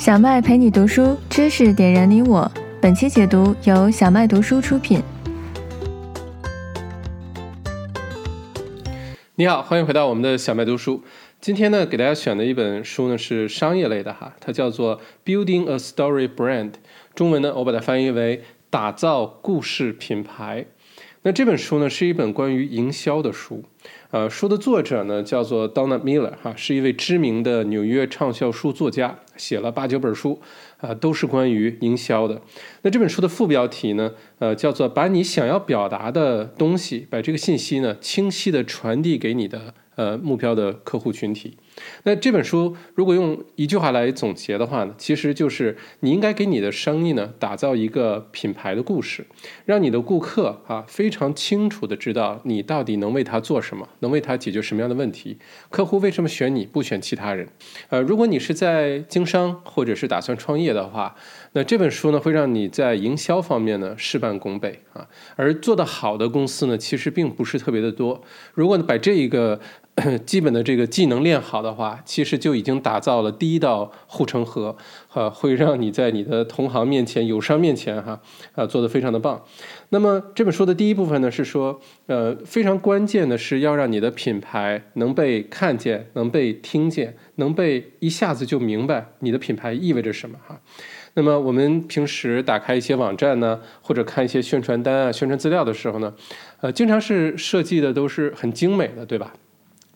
小麦陪你读书，知识点燃你我。本期解读由小麦读书出品。你好，欢迎回到我们的小麦读书。今天呢，给大家选的一本书呢是商业类的哈，它叫做《Building a Story Brand》，中文呢我把它翻译为“打造故事品牌”。那这本书呢是一本关于营销的书。呃，书的作者呢叫做 Donna Miller，哈，是一位知名的纽约畅销书作家，写了八九本书，啊，都是关于营销的。那这本书的副标题呢，呃，叫做“把你想要表达的东西，把这个信息呢，清晰的传递给你的呃目标的客户群体”。那这本书如果用一句话来总结的话呢，其实就是你应该给你的生意呢打造一个品牌的故事，让你的顾客啊非常清楚的知道你到底能为他做什么，能为他解决什么样的问题，客户为什么选你不选其他人。呃，如果你是在经商或者是打算创业的话，那这本书呢会让你在营销方面呢事半功倍啊。而做得好的公司呢其实并不是特别的多。如果把这一个 基本的这个技能练好的话，其实就已经打造了第一道护城河，啊，会让你在你的同行面前、友商面前，哈，啊，做得非常的棒。那么这本书的第一部分呢，是说，呃，非常关键的是要让你的品牌能被看见、能被听见、能被一下子就明白你的品牌意味着什么，哈。那么我们平时打开一些网站呢，或者看一些宣传单啊、宣传资料的时候呢，呃，经常是设计的都是很精美的，对吧？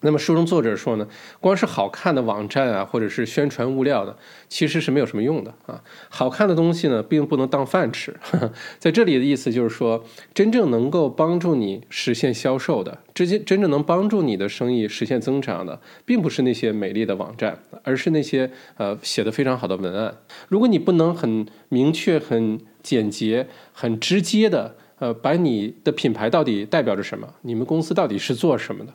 那么书中作者说呢，光是好看的网站啊，或者是宣传物料呢，其实是没有什么用的啊。好看的东西呢，并不能当饭吃。在这里的意思就是说，真正能够帮助你实现销售的，直接真正能帮助你的生意实现增长的，并不是那些美丽的网站，而是那些呃写的非常好的文案。如果你不能很明确、很简洁、很直接的呃，把你的品牌到底代表着什么，你们公司到底是做什么的。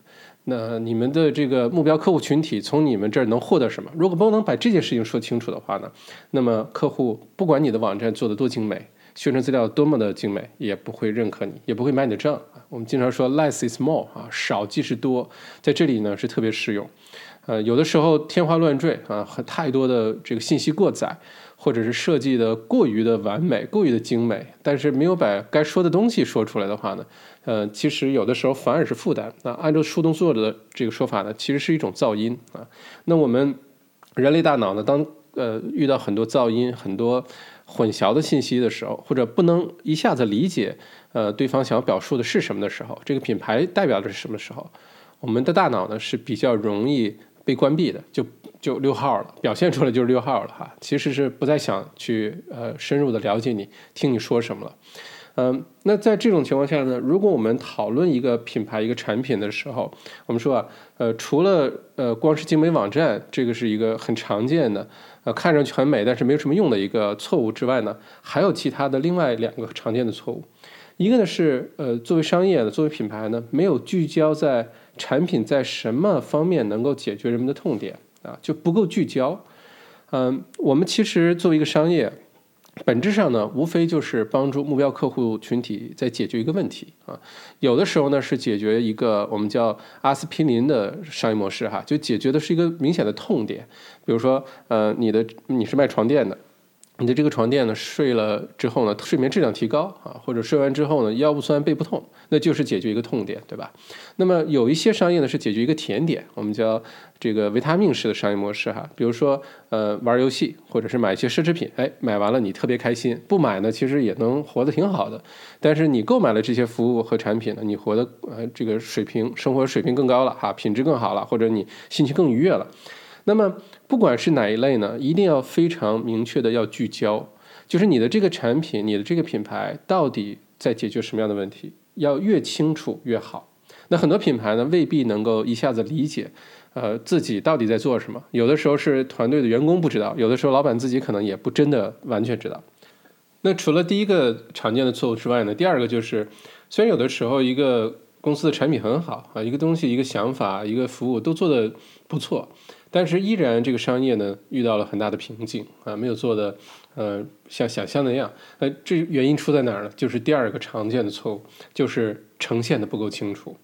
那你们的这个目标客户群体从你们这儿能获得什么？如果不能把这件事情说清楚的话呢，那么客户不管你的网站做的多精美，宣传资料多么的精美，也不会认可你，也不会买你的账。我们经常说 less is more 啊，少即是多，在这里呢是特别适用。呃，有的时候天花乱坠啊，太多的这个信息过载。或者是设计的过于的完美、过于的精美，但是没有把该说的东西说出来的话呢，呃，其实有的时候反而是负担。那按照树洞作者的这个说法呢，其实是一种噪音啊。那我们人类大脑呢，当呃遇到很多噪音、很多混淆的信息的时候，或者不能一下子理解呃对方想要表述的是什么的时候，这个品牌代表的是什么时候，我们的大脑呢是比较容易被关闭的，就。就六号了，表现出来就是六号了哈，其实是不再想去呃深入的了解你，听你说什么了，嗯，那在这种情况下呢，如果我们讨论一个品牌一个产品的时候，我们说啊，呃，除了呃光是精美网站，这个是一个很常见的，呃，看上去很美但是没有什么用的一个错误之外呢，还有其他的另外两个常见的错误，一个呢是呃作为商业的作为品牌呢，没有聚焦在产品在什么方面能够解决人们的痛点。啊，就不够聚焦。嗯，我们其实作为一个商业，本质上呢，无非就是帮助目标客户群体在解决一个问题啊。有的时候呢，是解决一个我们叫阿司匹林的商业模式哈，就解决的是一个明显的痛点。比如说，呃，你的你是卖床垫的。你的这个床垫呢，睡了之后呢，睡眠质量提高啊，或者睡完之后呢，腰不酸背不痛，那就是解决一个痛点，对吧？那么有一些商业呢是解决一个甜点，我们叫这个维他命式的商业模式哈，比如说呃玩游戏或者是买一些奢侈品，哎，买完了你特别开心，不买呢其实也能活得挺好的，但是你购买了这些服务和产品呢，你活的呃这个水平生活水平更高了哈，品质更好了，或者你心情更愉悦了。那么，不管是哪一类呢，一定要非常明确的要聚焦，就是你的这个产品，你的这个品牌到底在解决什么样的问题，要越清楚越好。那很多品牌呢，未必能够一下子理解，呃，自己到底在做什么。有的时候是团队的员工不知道，有的时候老板自己可能也不真的完全知道。那除了第一个常见的错误之外呢，第二个就是，虽然有的时候一个公司的产品很好啊，一个东西、一个想法、一个服务都做得不错。但是依然这个商业呢遇到了很大的瓶颈啊，没有做的呃像想象那样。呃，这原因出在哪儿呢？就是第二个常见的错误，就是呈现的不够清楚。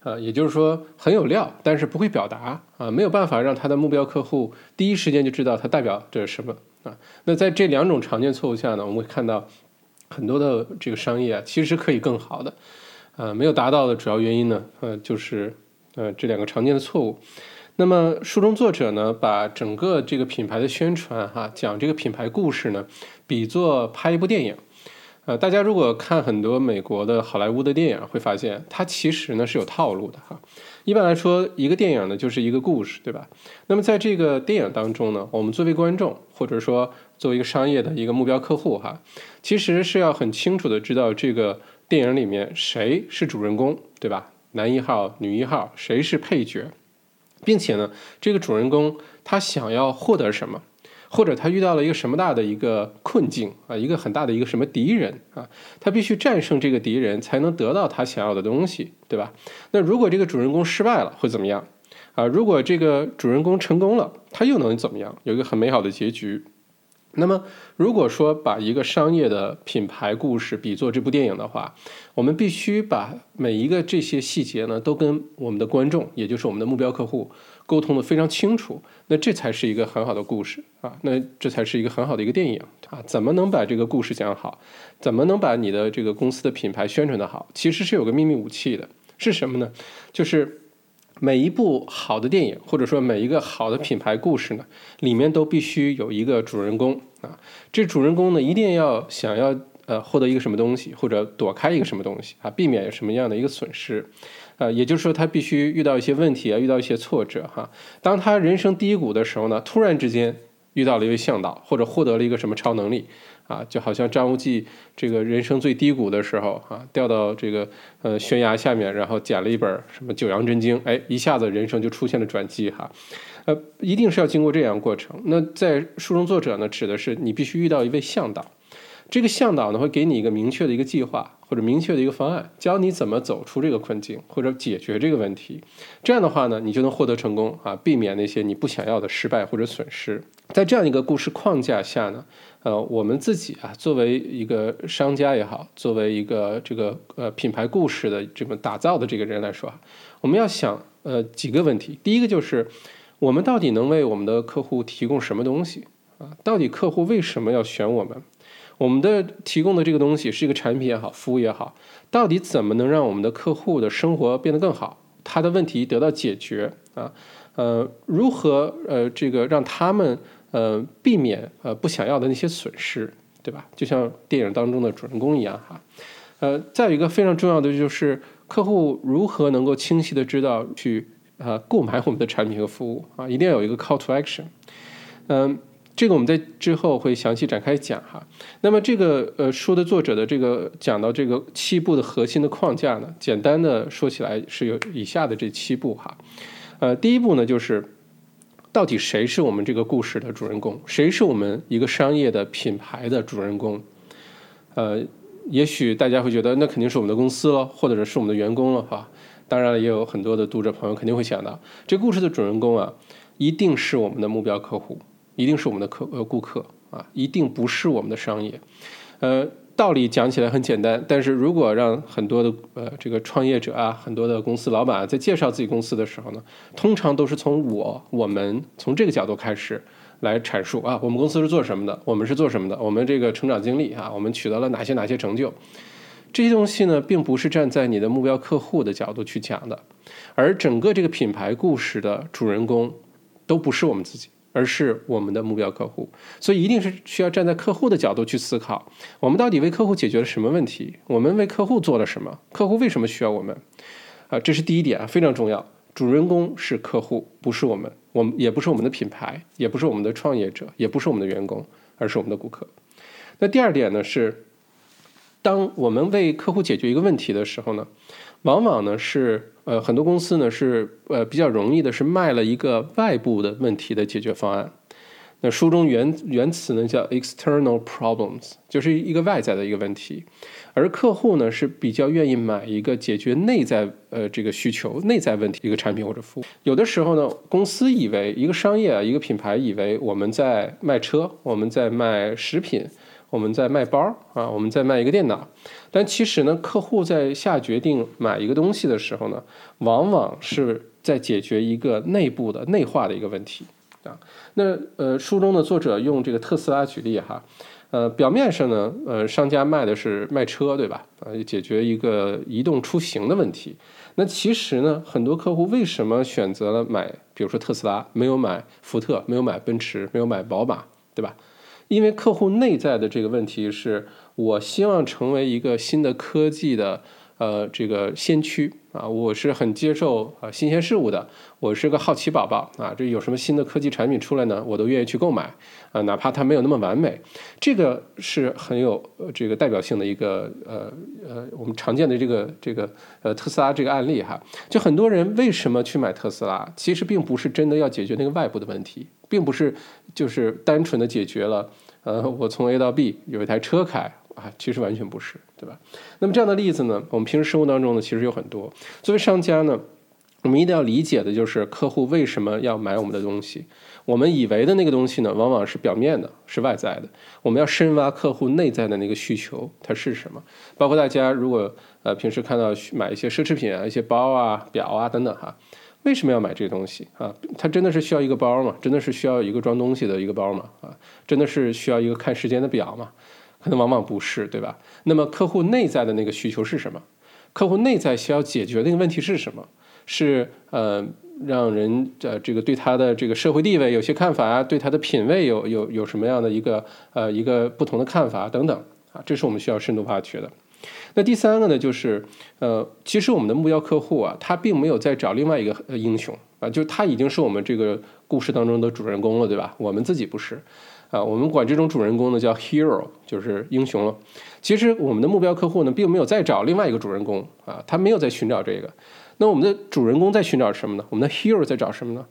啊，也就是说很有料，但是不会表达啊，没有办法让他的目标客户第一时间就知道它代表着什么啊。那在这两种常见错误下呢，我们会看到很多的这个商业啊，其实可以更好的，呃，没有达到的主要原因呢，呃，就是呃这两个常见的错误。那么书中作者呢，把整个这个品牌的宣传哈，讲这个品牌故事呢，比作拍一部电影。呃，大家如果看很多美国的好莱坞的电影，会发现它其实呢是有套路的哈。一般来说，一个电影呢就是一个故事，对吧？那么在这个电影当中呢，我们作为观众，或者说作为一个商业的一个目标客户哈，其实是要很清楚的知道这个电影里面谁是主人公，对吧？男一号、女一号，谁是配角，并且呢，这个主人公他想要获得什么？或者他遇到了一个什么大的一个困境啊，一个很大的一个什么敌人啊，他必须战胜这个敌人，才能得到他想要的东西，对吧？那如果这个主人公失败了，会怎么样啊？如果这个主人公成功了，他又能怎么样？有一个很美好的结局。那么，如果说把一个商业的品牌故事比作这部电影的话，我们必须把每一个这些细节呢，都跟我们的观众，也就是我们的目标客户。沟通的非常清楚，那这才是一个很好的故事啊，那这才是一个很好的一个电影啊。怎么能把这个故事讲好？怎么能把你的这个公司的品牌宣传的好？其实是有个秘密武器的，是什么呢？就是每一部好的电影，或者说每一个好的品牌故事呢，里面都必须有一个主人公啊。这主人公呢，一定要想要呃获得一个什么东西，或者躲开一个什么东西啊，避免什么样的一个损失。呃，也就是说，他必须遇到一些问题啊，遇到一些挫折哈。当他人生低谷的时候呢，突然之间遇到了一位向导，或者获得了一个什么超能力啊，就好像张无忌这个人生最低谷的时候啊，掉到这个呃悬崖下面，然后捡了一本什么《九阳真经》，哎，一下子人生就出现了转机哈。呃，一定是要经过这样过程。那在书中作者呢，指的是你必须遇到一位向导。这个向导呢，会给你一个明确的一个计划，或者明确的一个方案，教你怎么走出这个困境，或者解决这个问题。这样的话呢，你就能获得成功啊，避免那些你不想要的失败或者损失。在这样一个故事框架下呢，呃，我们自己啊，作为一个商家也好，作为一个这个呃品牌故事的这么打造的这个人来说，我们要想呃几个问题。第一个就是，我们到底能为我们的客户提供什么东西啊？到底客户为什么要选我们？我们的提供的这个东西是一个产品也好，服务也好，到底怎么能让我们的客户的生活变得更好？他的问题得到解决啊？呃，如何呃这个让他们呃避免呃不想要的那些损失，对吧？就像电影当中的主人公一样哈。呃，再有一个非常重要的就是客户如何能够清晰的知道去呃购买我们的产品和服务啊？一定要有一个 call to action。嗯。这个我们在之后会详细展开讲哈。那么这个呃书的作者的这个讲到这个七步的核心的框架呢，简单的说起来是有以下的这七步哈。呃，第一步呢就是到底谁是我们这个故事的主人公？谁是我们一个商业的品牌的主人公？呃，也许大家会觉得那肯定是我们的公司了，或者是我们的员工了哈。当然了，也有很多的读者朋友肯定会想到，这故事的主人公啊，一定是我们的目标客户。一定是我们的客呃顾客啊，一定不是我们的商业。呃，道理讲起来很简单，但是如果让很多的呃这个创业者啊，很多的公司老板在介绍自己公司的时候呢，通常都是从我我们从这个角度开始来阐述啊，我们公司是做什么的，我们是做什么的，我们这个成长经历啊，我们取得了哪些哪些成就，这些东西呢，并不是站在你的目标客户的角度去讲的，而整个这个品牌故事的主人公都不是我们自己。而是我们的目标客户，所以一定是需要站在客户的角度去思考，我们到底为客户解决了什么问题？我们为客户做了什么？客户为什么需要我们？啊，这是第一点啊，非常重要。主人公是客户，不是我们，我们也不是我们的品牌，也不是我们的创业者，也不是我们的员工，而是我们的顾客。那第二点呢是，当我们为客户解决一个问题的时候呢，往往呢是。呃，很多公司呢是呃比较容易的，是卖了一个外部的问题的解决方案。那书中原原词呢叫 external problems，就是一个外在的一个问题。而客户呢是比较愿意买一个解决内在呃这个需求、内在问题一个产品或者服务。有的时候呢，公司以为一个商业啊，一个品牌以为我们在卖车，我们在卖食品。我们在卖包啊，我们在卖一个电脑。但其实呢，客户在下决定买一个东西的时候呢，往往是在解决一个内部的内化的一个问题啊。那呃，书中的作者用这个特斯拉举例哈。呃，表面上呢，呃，商家卖的是卖车，对吧？啊，解决一个移动出行的问题。那其实呢，很多客户为什么选择了买，比如说特斯拉，没有买福特，没有买奔驰，没有买宝马，对吧？因为客户内在的这个问题是，我希望成为一个新的科技的。呃，这个先驱啊，我是很接受啊新鲜事物的，我是个好奇宝宝啊，这有什么新的科技产品出来呢，我都愿意去购买啊，哪怕它没有那么完美，这个是很有这个代表性的一个呃呃我们常见的这个这个呃特斯拉这个案例哈，就很多人为什么去买特斯拉，其实并不是真的要解决那个外部的问题，并不是就是单纯的解决了呃我从 A 到 B 有一台车开。啊，其实完全不是，对吧？那么这样的例子呢，我们平时生活当中呢，其实有很多。作为商家呢，我们一定要理解的就是客户为什么要买我们的东西。我们以为的那个东西呢，往往是表面的，是外在的。我们要深挖客户内在的那个需求，它是什么？包括大家如果呃平时看到买一些奢侈品啊，一些包啊、表啊等等哈，为什么要买这个东西啊？它真的是需要一个包吗？真的是需要一个装东西的一个包吗？啊，真的是需要一个看时间的表吗？可能往往不是，对吧？那么客户内在的那个需求是什么？客户内在需要解决的那个问题是什么？是呃，让人呃这个对他的这个社会地位有些看法啊，对他的品味有有有什么样的一个呃一个不同的看法等等啊，这是我们需要深度挖掘的。那第三个呢，就是呃，其实我们的目标客户啊，他并没有在找另外一个英雄啊，就是他已经是我们这个故事当中的主人公了，对吧？我们自己不是。啊，我们管这种主人公呢叫 hero，就是英雄了。其实我们的目标客户呢，并没有在找另外一个主人公啊，他没有在寻找这个。那我们的主人公在寻找什么呢？我们的 hero 在找什么呢？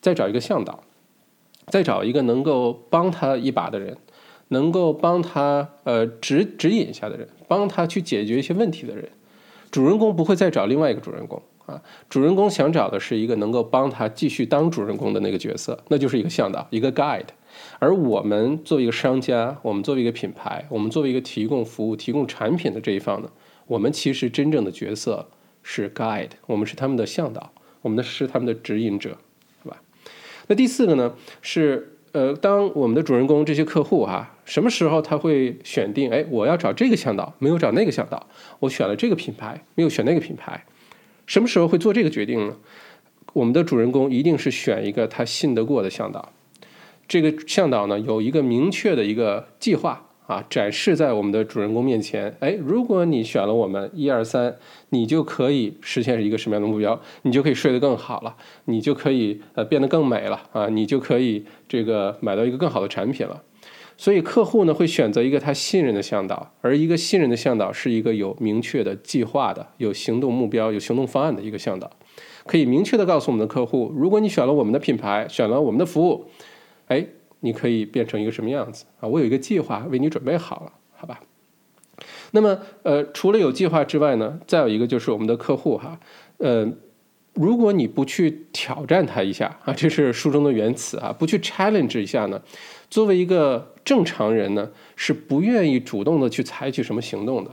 在找一个向导，在找一个能够帮他一把的人，能够帮他呃指指引一下的人，帮他去解决一些问题的人。主人公不会再找另外一个主人公。啊，主人公想找的是一个能够帮他继续当主人公的那个角色，那就是一个向导，一个 guide。而我们作为一个商家，我们作为一个品牌，我们作为一个提供服务、提供产品的这一方呢，我们其实真正的角色是 guide，我们是他们的向导，我们的是他们的指引者，是吧？那第四个呢，是呃，当我们的主人公这些客户哈，什么时候他会选定？哎，我要找这个向导，没有找那个向导，我选了这个品牌，没有选那个品牌。什么时候会做这个决定呢？我们的主人公一定是选一个他信得过的向导。这个向导呢，有一个明确的一个计划啊，展示在我们的主人公面前。哎，如果你选了我们一二三，你就可以实现一个什么样的目标？你就可以睡得更好了，你就可以呃变得更美了啊，你就可以这个买到一个更好的产品了。所以客户呢会选择一个他信任的向导，而一个信任的向导是一个有明确的计划的、有行动目标、有行动方案的一个向导，可以明确的告诉我们的客户，如果你选了我们的品牌，选了我们的服务，哎，你可以变成一个什么样子啊？我有一个计划为你准备好了，好吧？那么呃，除了有计划之外呢，再有一个就是我们的客户哈，呃，如果你不去挑战他一下啊，这是书中的原词啊，不去 challenge 一下呢？作为一个正常人呢，是不愿意主动的去采取什么行动的。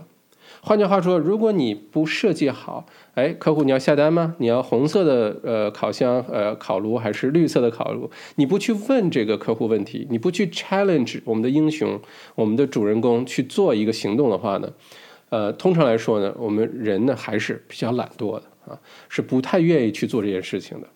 换句话说，如果你不设计好，哎，客户你要下单吗？你要红色的呃烤箱呃烤炉还是绿色的烤炉？你不去问这个客户问题，你不去 challenge 我们的英雄，我们的主人公去做一个行动的话呢，呃，通常来说呢，我们人呢还是比较懒惰的啊，是不太愿意去做这件事情的。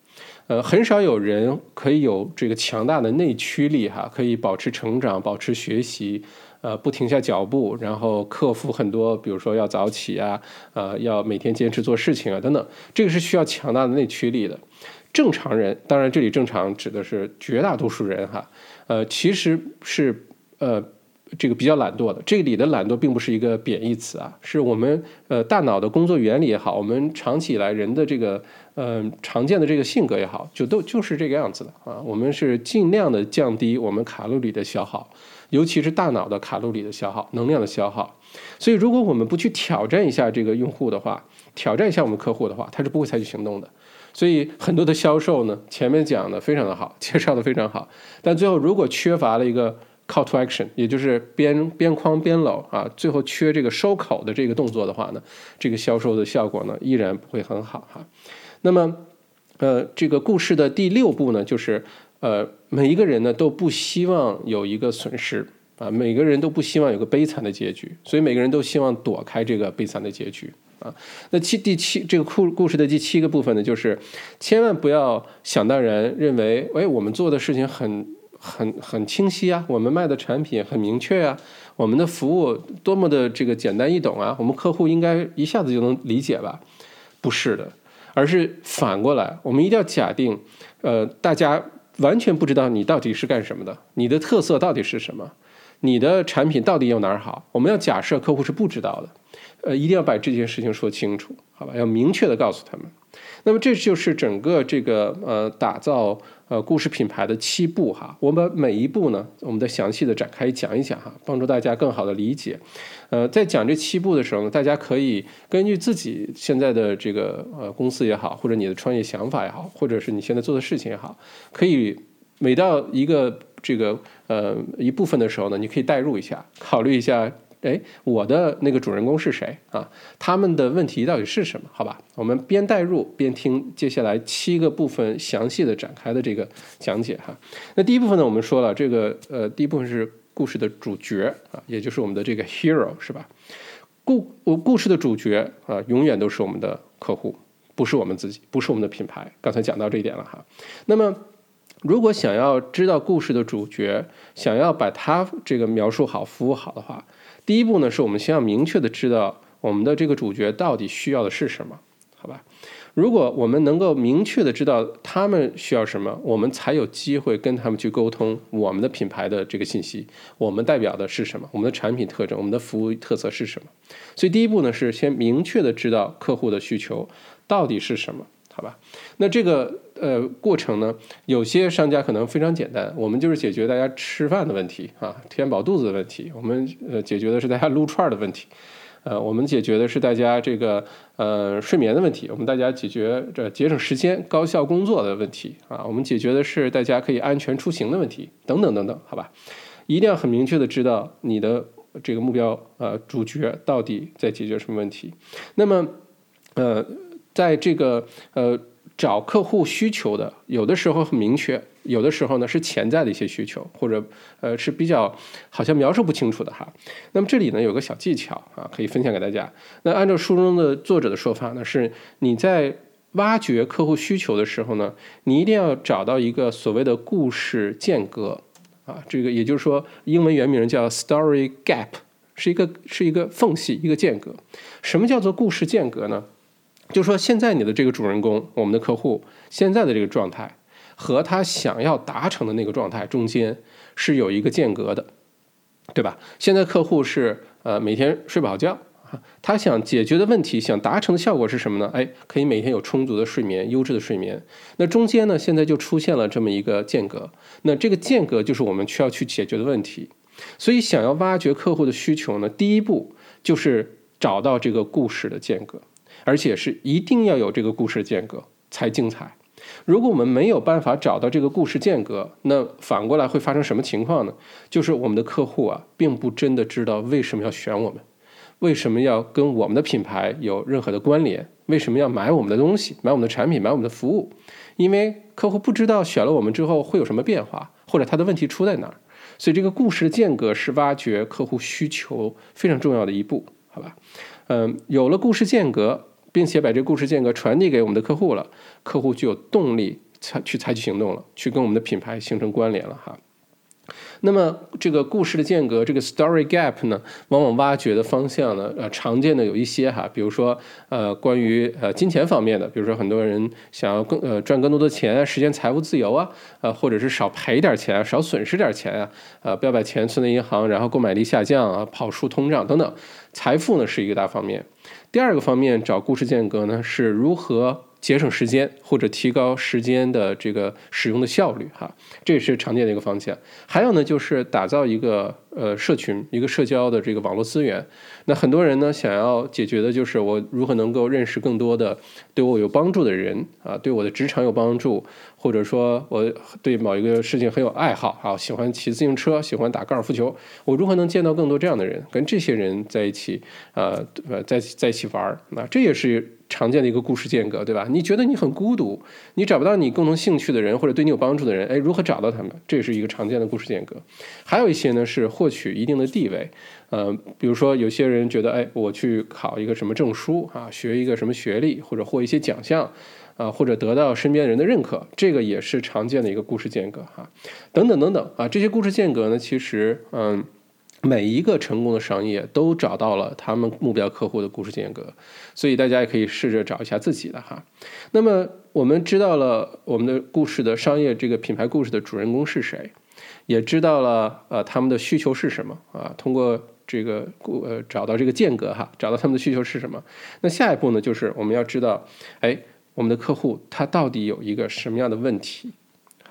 呃，很少有人可以有这个强大的内驱力哈，可以保持成长、保持学习，呃，不停下脚步，然后克服很多，比如说要早起啊，呃，要每天坚持做事情啊，等等，这个是需要强大的内驱力的。正常人，当然这里正常指的是绝大多数人哈，呃，其实是呃。这个比较懒惰的，这里的懒惰并不是一个贬义词啊，是我们呃大脑的工作原理也好，我们长期以来人的这个呃常见的这个性格也好，就都就是这个样子的啊。我们是尽量的降低我们卡路里的消耗，尤其是大脑的卡路里的消耗、能量的消耗。所以，如果我们不去挑战一下这个用户的话，挑战一下我们客户的话，他是不会采取行动的。所以，很多的销售呢，前面讲的非常的好，介绍的非常好，但最后如果缺乏了一个 call to action，也就是边边框边搂啊，最后缺这个收口的这个动作的话呢，这个销售的效果呢依然不会很好哈。那么，呃，这个故事的第六步呢，就是呃，每一个人呢都不希望有一个损失啊，每个人都不希望有个悲惨的结局，所以每个人都希望躲开这个悲惨的结局。啊，那七第七这个故故事的第七个部分呢，就是千万不要想当然认为，哎，我们做的事情很很很清晰啊，我们卖的产品很明确啊，我们的服务多么的这个简单易懂啊，我们客户应该一下子就能理解吧？不是的，而是反过来，我们一定要假定，呃，大家完全不知道你到底是干什么的，你的特色到底是什么，你的产品到底有哪儿好？我们要假设客户是不知道的。呃，一定要把这件事情说清楚，好吧？要明确的告诉他们。那么这就是整个这个呃打造呃故事品牌的七步哈。我们每一步呢，我们再详细的展开讲一讲哈，帮助大家更好的理解。呃，在讲这七步的时候呢，大家可以根据自己现在的这个呃公司也好，或者你的创业想法也好，或者是你现在做的事情也好，可以每到一个这个呃一部分的时候呢，你可以代入一下，考虑一下。哎，我的那个主人公是谁啊？他们的问题到底是什么？好吧，我们边代入边听接下来七个部分详细的展开的这个讲解哈。那第一部分呢，我们说了这个呃，第一部分是故事的主角啊，也就是我们的这个 hero 是吧？故我故事的主角啊，永远都是我们的客户，不是我们自己，不是我们的品牌。刚才讲到这一点了哈。那么如果想要知道故事的主角，想要把它这个描述好、服务好的话。第一步呢，是我们先要明确的知道我们的这个主角到底需要的是什么，好吧？如果我们能够明确的知道他们需要什么，我们才有机会跟他们去沟通我们的品牌的这个信息，我们代表的是什么，我们的产品特征，我们的服务特色是什么。所以第一步呢，是先明确的知道客户的需求到底是什么，好吧？那这个。呃，过程呢，有些商家可能非常简单，我们就是解决大家吃饭的问题啊，填饱肚子的问题。我们呃解决的是大家撸串的问题，呃，我们解决的是大家这个呃睡眠的问题，我们大家解决这节省时间、高效工作的问题啊，我们解决的是大家可以安全出行的问题，等等等等，好吧？一定要很明确的知道你的这个目标呃主角到底在解决什么问题。那么呃，在这个呃。找客户需求的，有的时候很明确，有的时候呢是潜在的一些需求，或者呃是比较好像描述不清楚的哈。那么这里呢有个小技巧啊，可以分享给大家。那按照书中的作者的说法呢，是你在挖掘客户需求的时候呢，你一定要找到一个所谓的故事间隔啊，这个也就是说英文原名叫 story gap，是一个是一个缝隙，一个间隔。什么叫做故事间隔呢？就说现在你的这个主人公，我们的客户现在的这个状态，和他想要达成的那个状态中间是有一个间隔的，对吧？现在客户是呃每天睡不好觉，他想解决的问题，想达成的效果是什么呢？哎，可以每天有充足的睡眠，优质的睡眠。那中间呢，现在就出现了这么一个间隔，那这个间隔就是我们需要去解决的问题。所以想要挖掘客户的需求呢，第一步就是找到这个故事的间隔。而且是一定要有这个故事间隔才精彩。如果我们没有办法找到这个故事间隔，那反过来会发生什么情况呢？就是我们的客户啊，并不真的知道为什么要选我们，为什么要跟我们的品牌有任何的关联，为什么要买我们的东西、买我们的产品、买我们的服务？因为客户不知道选了我们之后会有什么变化，或者他的问题出在哪儿。所以这个故事的间隔是挖掘客户需求非常重要的一步，好吧？嗯，有了故事间隔。并且把这个故事间隔传递给我们的客户了，客户就有动力采去采取行动了，去跟我们的品牌形成关联了哈。那么这个故事的间隔，这个 story gap 呢，往往挖掘的方向呢，呃，常见的有一些哈，比如说呃，关于呃金钱方面的，比如说很多人想要更呃赚更多的钱啊，实现财务自由啊，呃，或者是少赔点钱，少损失点钱啊，呃，不要把钱存在银行，然后购买力下降啊，跑输通胀等等，财富呢是一个大方面。第二个方面找故事间隔呢，是如何节省时间或者提高时间的这个使用的效率哈，这也是常见的一个方向。还有呢，就是打造一个呃社群，一个社交的这个网络资源。那很多人呢，想要解决的就是我如何能够认识更多的对我有帮助的人啊，对我的职场有帮助，或者说我对某一个事情很有爱好啊，喜欢骑自行车，喜欢打高尔夫球，我如何能见到更多这样的人，跟这些人在一起啊，呃，在在一起玩儿，那这也是。常见的一个故事间隔，对吧？你觉得你很孤独，你找不到你共同兴趣的人或者对你有帮助的人，哎，如何找到他们？这是一个常见的故事间隔。还有一些呢是获取一定的地位，呃，比如说有些人觉得，哎，我去考一个什么证书啊，学一个什么学历，或者获一些奖项啊，或者得到身边人的认可，这个也是常见的一个故事间隔哈。等等等等啊，这些故事间隔呢，其实嗯。每一个成功的商业都找到了他们目标客户的故事间隔，所以大家也可以试着找一下自己的哈。那么我们知道了我们的故事的商业这个品牌故事的主人公是谁，也知道了呃他们的需求是什么啊。通过这个故呃找到这个间隔哈，找到他们的需求是什么。那下一步呢，就是我们要知道，哎，我们的客户他到底有一个什么样的问题？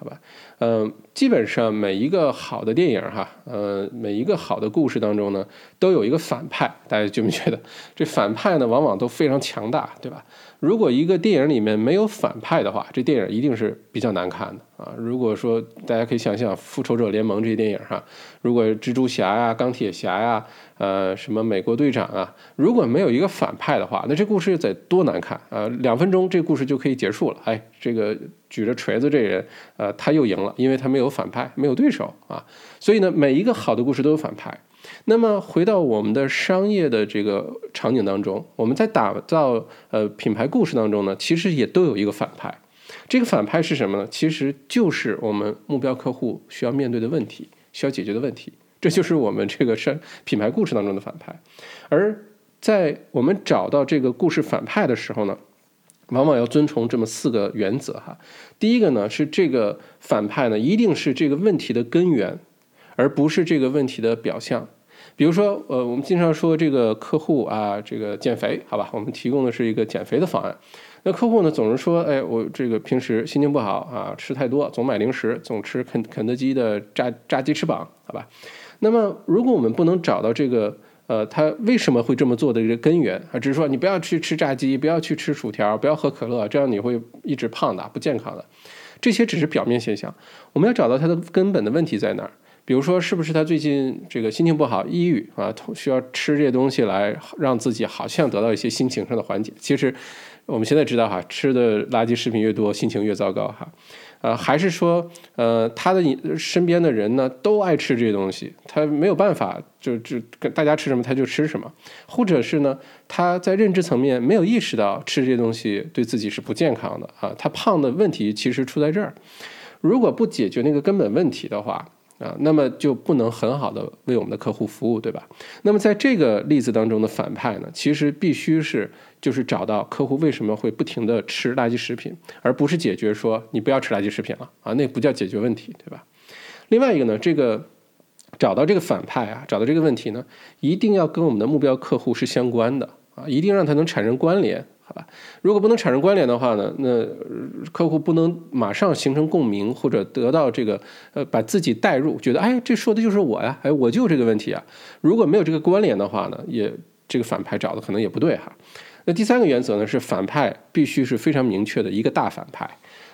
好吧，嗯，基本上每一个好的电影哈，呃，每一个好的故事当中呢，都有一个反派，大家觉不觉得？这反派呢，往往都非常强大，对吧？如果一个电影里面没有反派的话，这电影一定是比较难看的啊。如果说大家可以想象《复仇者联盟》这些电影哈，如果蜘蛛侠呀、钢铁侠呀、呃什么美国队长啊，如果没有一个反派的话，那这故事得多难看啊！两分钟这故事就可以结束了。哎，这个举着锤子这人，呃，他又赢了，因为他没有反派，没有对手啊。所以呢，每一个好的故事都有反派。那么回到我们的商业的这个场景当中，我们在打造呃品牌故事当中呢，其实也都有一个反派。这个反派是什么呢？其实就是我们目标客户需要面对的问题，需要解决的问题。这就是我们这个商品牌故事当中的反派。而在我们找到这个故事反派的时候呢，往往要遵从这么四个原则哈。第一个呢是这个反派呢一定是这个问题的根源，而不是这个问题的表象。比如说，呃，我们经常说这个客户啊，这个减肥，好吧，我们提供的是一个减肥的方案。那客户呢，总是说，哎，我这个平时心情不好啊，吃太多，总买零食，总吃肯肯德基的炸炸鸡翅膀，好吧。那么，如果我们不能找到这个，呃，他为什么会这么做的一个根源啊，只是说你不要去吃炸鸡，不要去吃薯条，不要喝可乐，这样你会一直胖的，不健康的。这些只是表面现象，我们要找到它的根本的问题在哪儿。比如说，是不是他最近这个心情不好、抑郁啊？需要吃这些东西来让自己好像得到一些心情上的缓解。其实我们现在知道哈，吃的垃圾食品越多，心情越糟糕哈。呃，还是说，呃，他的身边的人呢都爱吃这些东西，他没有办法，就就跟大家吃什么他就吃什么，或者是呢，他在认知层面没有意识到吃这些东西对自己是不健康的啊。他胖的问题其实出在这儿，如果不解决那个根本问题的话。啊，那么就不能很好的为我们的客户服务，对吧？那么在这个例子当中的反派呢，其实必须是就是找到客户为什么会不停的吃垃圾食品，而不是解决说你不要吃垃圾食品了啊，那不叫解决问题，对吧？另外一个呢，这个找到这个反派啊，找到这个问题呢，一定要跟我们的目标客户是相关的啊，一定让他能产生关联。如果不能产生关联的话呢，那客户不能马上形成共鸣或者得到这个呃把自己带入，觉得哎这说的就是我呀，哎我就这个问题啊。如果没有这个关联的话呢，也这个反派找的可能也不对哈。那第三个原则呢是反派必须是非常明确的一个大反派。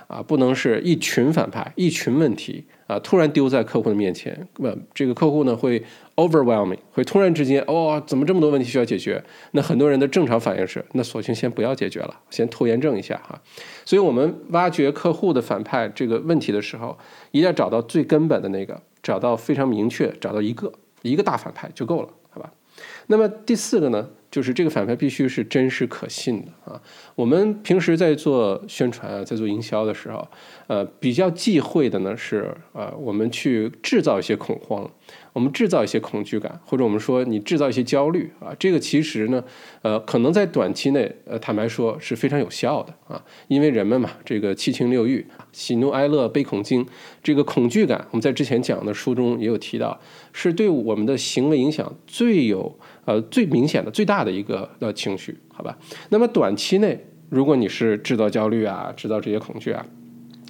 啊，不能是一群反派、一群问题啊，突然丢在客户的面前，那这个客户呢会 overwhelming，会突然之间，哦，怎么这么多问题需要解决？那很多人的正常反应是，那索性先不要解决了，先拖延症一下哈。所以我们挖掘客户的反派这个问题的时候，一定要找到最根本的那个，找到非常明确，找到一个一个大反派就够了，那么第四个呢？就是这个反派必须是真实可信的啊！我们平时在做宣传啊，在做营销的时候，呃，比较忌讳的呢是呃，我们去制造一些恐慌。我们制造一些恐惧感，或者我们说你制造一些焦虑啊，这个其实呢，呃，可能在短期内，呃，坦白说是非常有效的啊，因为人们嘛，这个七情六欲，喜怒哀乐悲恐惊，这个恐惧感，我们在之前讲的书中也有提到，是对我们的行为影响最有呃最明显的最大的一个呃情绪，好吧？那么短期内如果你是制造焦虑啊，制造这些恐惧啊，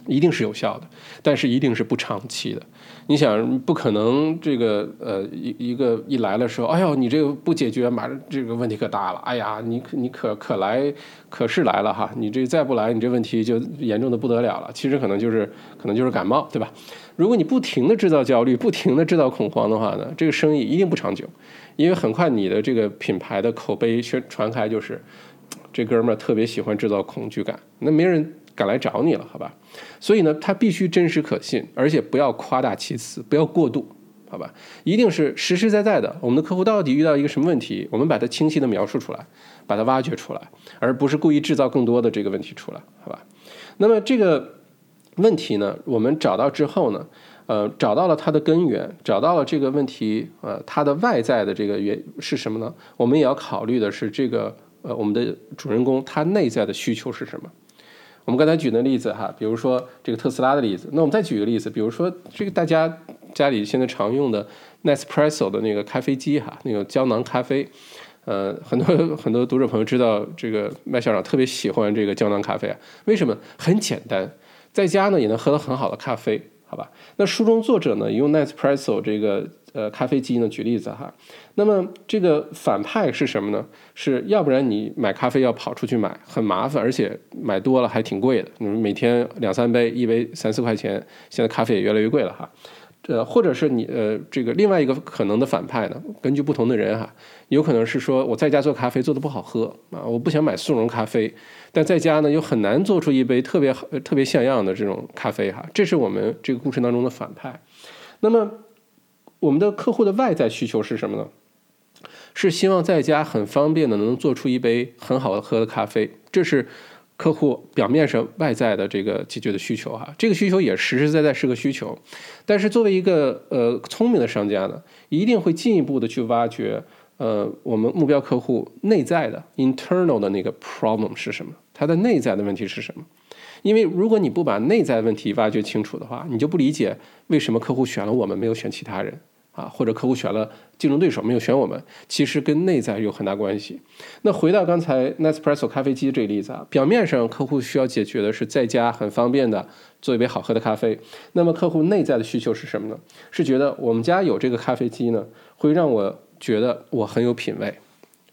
一定是有效的，但是一定是不长期的。你想，不可能这个呃一一个一来的时候，哎呦，你这个不解决，马上这个问题可大了。哎呀，你你可可来可是来了哈，你这再不来，你这问题就严重的不得了了。其实可能就是可能就是感冒，对吧？如果你不停的制造焦虑，不停的制造恐慌的话呢，这个生意一定不长久，因为很快你的这个品牌的口碑宣传开就是，这哥们儿特别喜欢制造恐惧感，那没人。赶来找你了，好吧？所以呢，它必须真实可信，而且不要夸大其词，不要过度，好吧？一定是实实在在的。我们的客户到底遇到一个什么问题，我们把它清晰的描述出来，把它挖掘出来，而不是故意制造更多的这个问题出来，好吧？那么这个问题呢，我们找到之后呢，呃，找到了它的根源，找到了这个问题，呃，它的外在的这个原是什么呢？我们也要考虑的是这个，呃，我们的主人公他内在的需求是什么？我们刚才举的例子哈，比如说这个特斯拉的例子，那我们再举一个例子，比如说这个大家家里现在常用的 Nespresso 的那个咖啡机哈，那个胶囊咖啡，呃，很多很多读者朋友知道这个麦校长特别喜欢这个胶囊咖啡啊，为什么？很简单，在家呢也能喝到很好的咖啡，好吧？那书中作者呢用 Nespresso 这个。呃，咖啡机呢？举例子哈，那么这个反派是什么呢？是要不然你买咖啡要跑出去买，很麻烦，而且买多了还挺贵的。你们每天两三杯，一杯三四块钱，现在咖啡也越来越贵了哈。呃，或者是你呃，这个另外一个可能的反派呢？根据不同的人哈，有可能是说我在家做咖啡做的不好喝啊，我不想买速溶咖啡，但在家呢又很难做出一杯特别好、特别像样的这种咖啡哈。这是我们这个故事当中的反派。那么。我们的客户的外在需求是什么呢？是希望在家很方便的能做出一杯很好的喝的咖啡，这是客户表面上外在的这个解决的需求哈。这个需求也实实在在是个需求，但是作为一个呃聪明的商家呢，一定会进一步的去挖掘呃我们目标客户内在的 internal 的那个 problem 是什么，它的内在的问题是什么。因为如果你不把内在问题挖掘清楚的话，你就不理解为什么客户选了我们没有选其他人。啊，或者客户选了竞争对手没有选我们，其实跟内在有很大关系。那回到刚才 Nespresso 咖啡机这个例子啊，表面上客户需要解决的是在家很方便的做一杯好喝的咖啡。那么客户内在的需求是什么呢？是觉得我们家有这个咖啡机呢，会让我觉得我很有品位，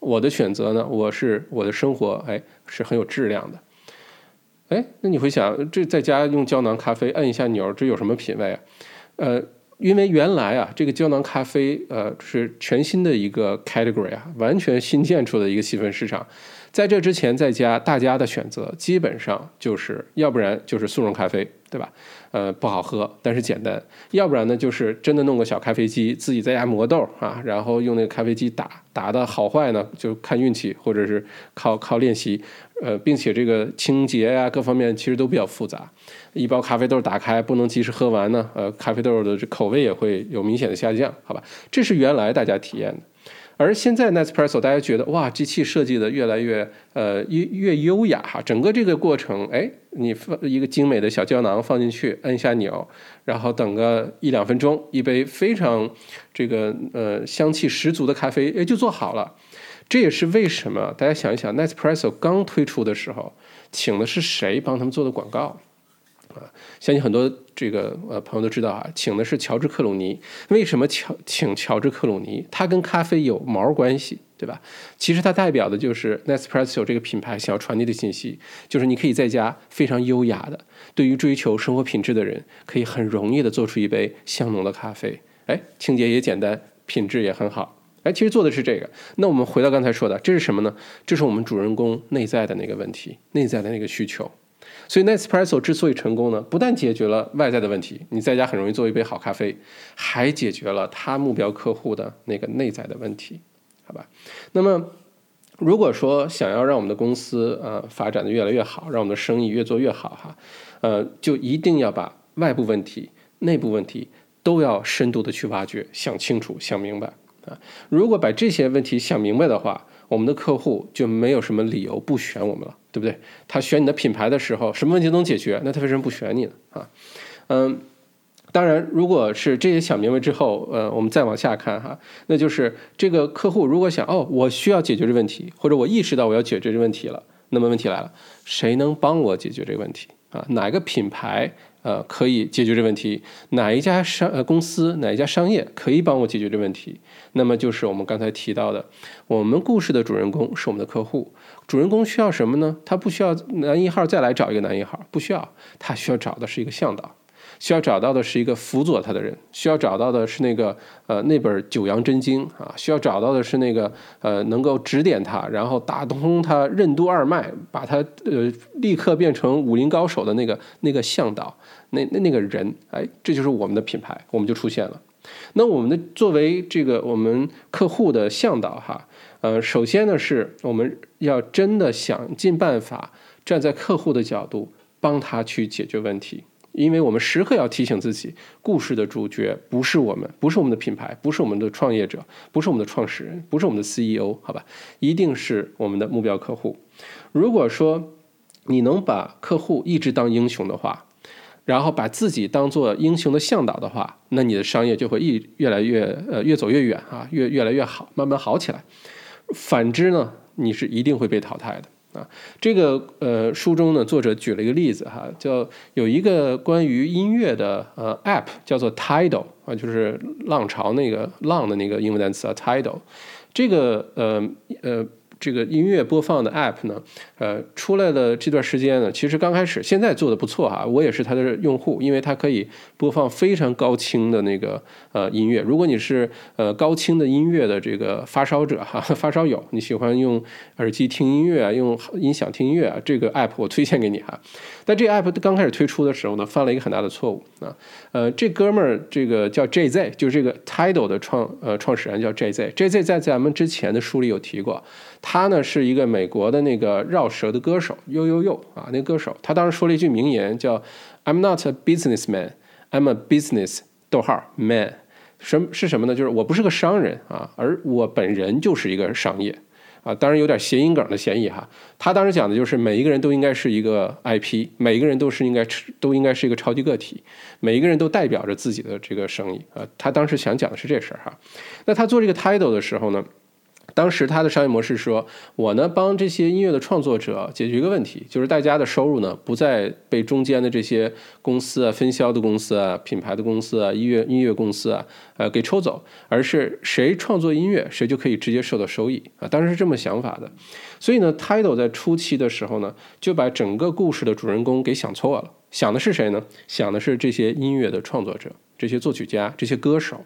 我的选择呢，我是我的生活哎是很有质量的。哎，那你会想，这在家用胶囊咖啡摁一下钮，这有什么品位啊？呃。因为原来啊，这个胶囊咖啡，呃，是全新的一个 category 啊，完全新建出的一个细分市场。在这之前，在家大家的选择基本上就是要不然就是速溶咖啡，对吧？呃，不好喝，但是简单；要不然呢，就是真的弄个小咖啡机，自己在家磨豆啊，然后用那个咖啡机打，打的好坏呢，就看运气，或者是靠靠练习。呃，并且这个清洁呀，各方面其实都比较复杂。一包咖啡豆打开不能及时喝完呢，呃，咖啡豆的口味也会有明显的下降，好吧？这是原来大家体验的。而现在 Nespresso 大家觉得哇，机器设计的越来越呃越越优雅哈，整个这个过程，哎，你放一个精美的小胶囊放进去，按一下钮，然后等个一两分钟，一杯非常这个呃香气十足的咖啡，哎，就做好了。这也是为什么大家想一想，Nespresso 刚推出的时候，请的是谁帮他们做的广告？啊，相信很多这个呃朋友都知道啊，请的是乔治克鲁尼。为什么乔请乔治克鲁尼？他跟咖啡有毛关系，对吧？其实它代表的就是 Nespresso 这个品牌想要传递的信息，就是你可以在家非常优雅的，对于追求生活品质的人，可以很容易的做出一杯香浓的咖啡。哎，清洁也简单，品质也很好。哎，其实做的是这个。那我们回到刚才说的，这是什么呢？这是我们主人公内在的那个问题，内在的那个需求。所以，Nespresso 之所以成功呢，不但解决了外在的问题，你在家很容易做一杯好咖啡，还解决了他目标客户的那个内在的问题，好吧？那么，如果说想要让我们的公司呃发展的越来越好，让我们的生意越做越好哈，呃，就一定要把外部问题、内部问题都要深度的去挖掘，想清楚、想明白啊。如果把这些问题想明白的话，我们的客户就没有什么理由不选我们了。对不对？他选你的品牌的时候，什么问题都能解决，那他为什么不选你呢？啊，嗯，当然，如果是这些想明白之后，呃，我们再往下看哈，那就是这个客户如果想哦，我需要解决这问题，或者我意识到我要解决这问题了，那么问题来了，谁能帮我解决这个问题啊？哪个品牌呃可以解决这问题？哪一家商呃公司哪一家商业可以帮我解决这问题？那么就是我们刚才提到的，我们故事的主人公是我们的客户。主人公需要什么呢？他不需要男一号再来找一个男一号，不需要，他需要找的是一个向导。需要找到的是一个辅佐他的人，需要找到的是那个呃那本九阳真经啊，需要找到的是那个呃能够指点他，然后打通他任督二脉，把他呃立刻变成武林高手的那个那个向导，那那那个人，哎，这就是我们的品牌，我们就出现了。那我们的作为这个我们客户的向导哈，呃，首先呢是我们要真的想尽办法站在客户的角度帮他去解决问题。因为我们时刻要提醒自己，故事的主角不是我们，不是我们的品牌，不是我们的创业者，不是我们的创始人，不是我们的 CEO，好吧，一定是我们的目标客户。如果说你能把客户一直当英雄的话，然后把自己当做英雄的向导的话，那你的商业就会一越来越呃越走越远啊，越越来越好，慢慢好起来。反之呢，你是一定会被淘汰的。啊，这个呃书中呢，作者举了一个例子哈，叫有一个关于音乐的呃 app 叫做 Tidal 啊，就是浪潮那个浪的那个英文单词啊，Tidal，这个呃呃。这个音乐播放的 App 呢，呃，出来的这段时间呢，其实刚开始现在做的不错哈，我也是它的用户，因为它可以播放非常高清的那个呃音乐。如果你是呃高清的音乐的这个发烧者哈，发烧友，你喜欢用耳机听音乐啊，用音响听音乐啊，这个 App 我推荐给你哈。但这个 App 刚开始推出的时候呢，犯了一个很大的错误啊，呃，这哥们儿这个叫 JZ，就是这个 Tidal 的创呃创始人叫 JZ，JZ 在咱们之前的书里有提过。他呢是一个美国的那个绕舌的歌手，呦呦呦啊，那歌手，他当时说了一句名言，叫 "I'm not a businessman, I'm a business 逗号 man"，什么是什么呢？就是我不是个商人啊，而我本人就是一个商业啊，当然有点谐音梗的嫌疑哈。他当时讲的就是每一个人都应该是一个 IP，每一个人都是应该都应该是一个超级个体，每一个人都代表着自己的这个生意啊。他当时想讲的是这事儿哈。那他做这个 title 的时候呢？当时他的商业模式说：“我呢帮这些音乐的创作者解决一个问题，就是大家的收入呢不再被中间的这些公司啊、分销的公司啊、品牌的公司啊、音乐音乐公司啊，呃给抽走，而是谁创作音乐，谁就可以直接受到收益啊。当时是这么想法的。所以呢，Tidal 在初期的时候呢，就把整个故事的主人公给想错了，想的是谁呢？想的是这些音乐的创作者。”这些作曲家、这些歌手，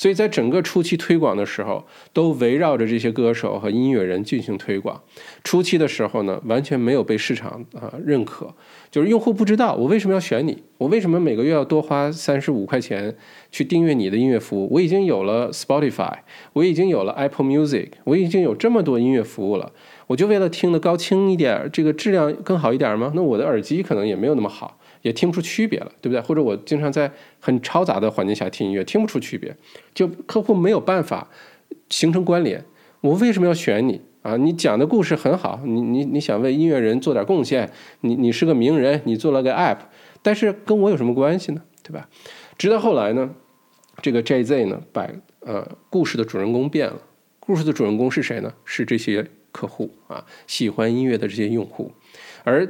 所以在整个初期推广的时候，都围绕着这些歌手和音乐人进行推广。初期的时候呢，完全没有被市场啊认可，就是用户不知道我为什么要选你，我为什么每个月要多花 三十五块钱去订阅你的音乐服务？我已经有了 Spotify，我已经有了 Apple Music，我已经有这么多音乐服务了，我就为了听得高清一点，这个质量更好一点吗？那我的耳机可能也没有那么好。也听不出区别了，对不对？或者我经常在很嘈杂的环境下听音乐，听不出区别，就客户没有办法形成关联。我为什么要选你啊？你讲的故事很好，你你你想为音乐人做点贡献，你你是个名人，你做了个 app，但是跟我有什么关系呢？对吧？直到后来呢，这个 JZ 呢，把呃故事的主人公变了。故事的主人公是谁呢？是这些客户啊，喜欢音乐的这些用户，而。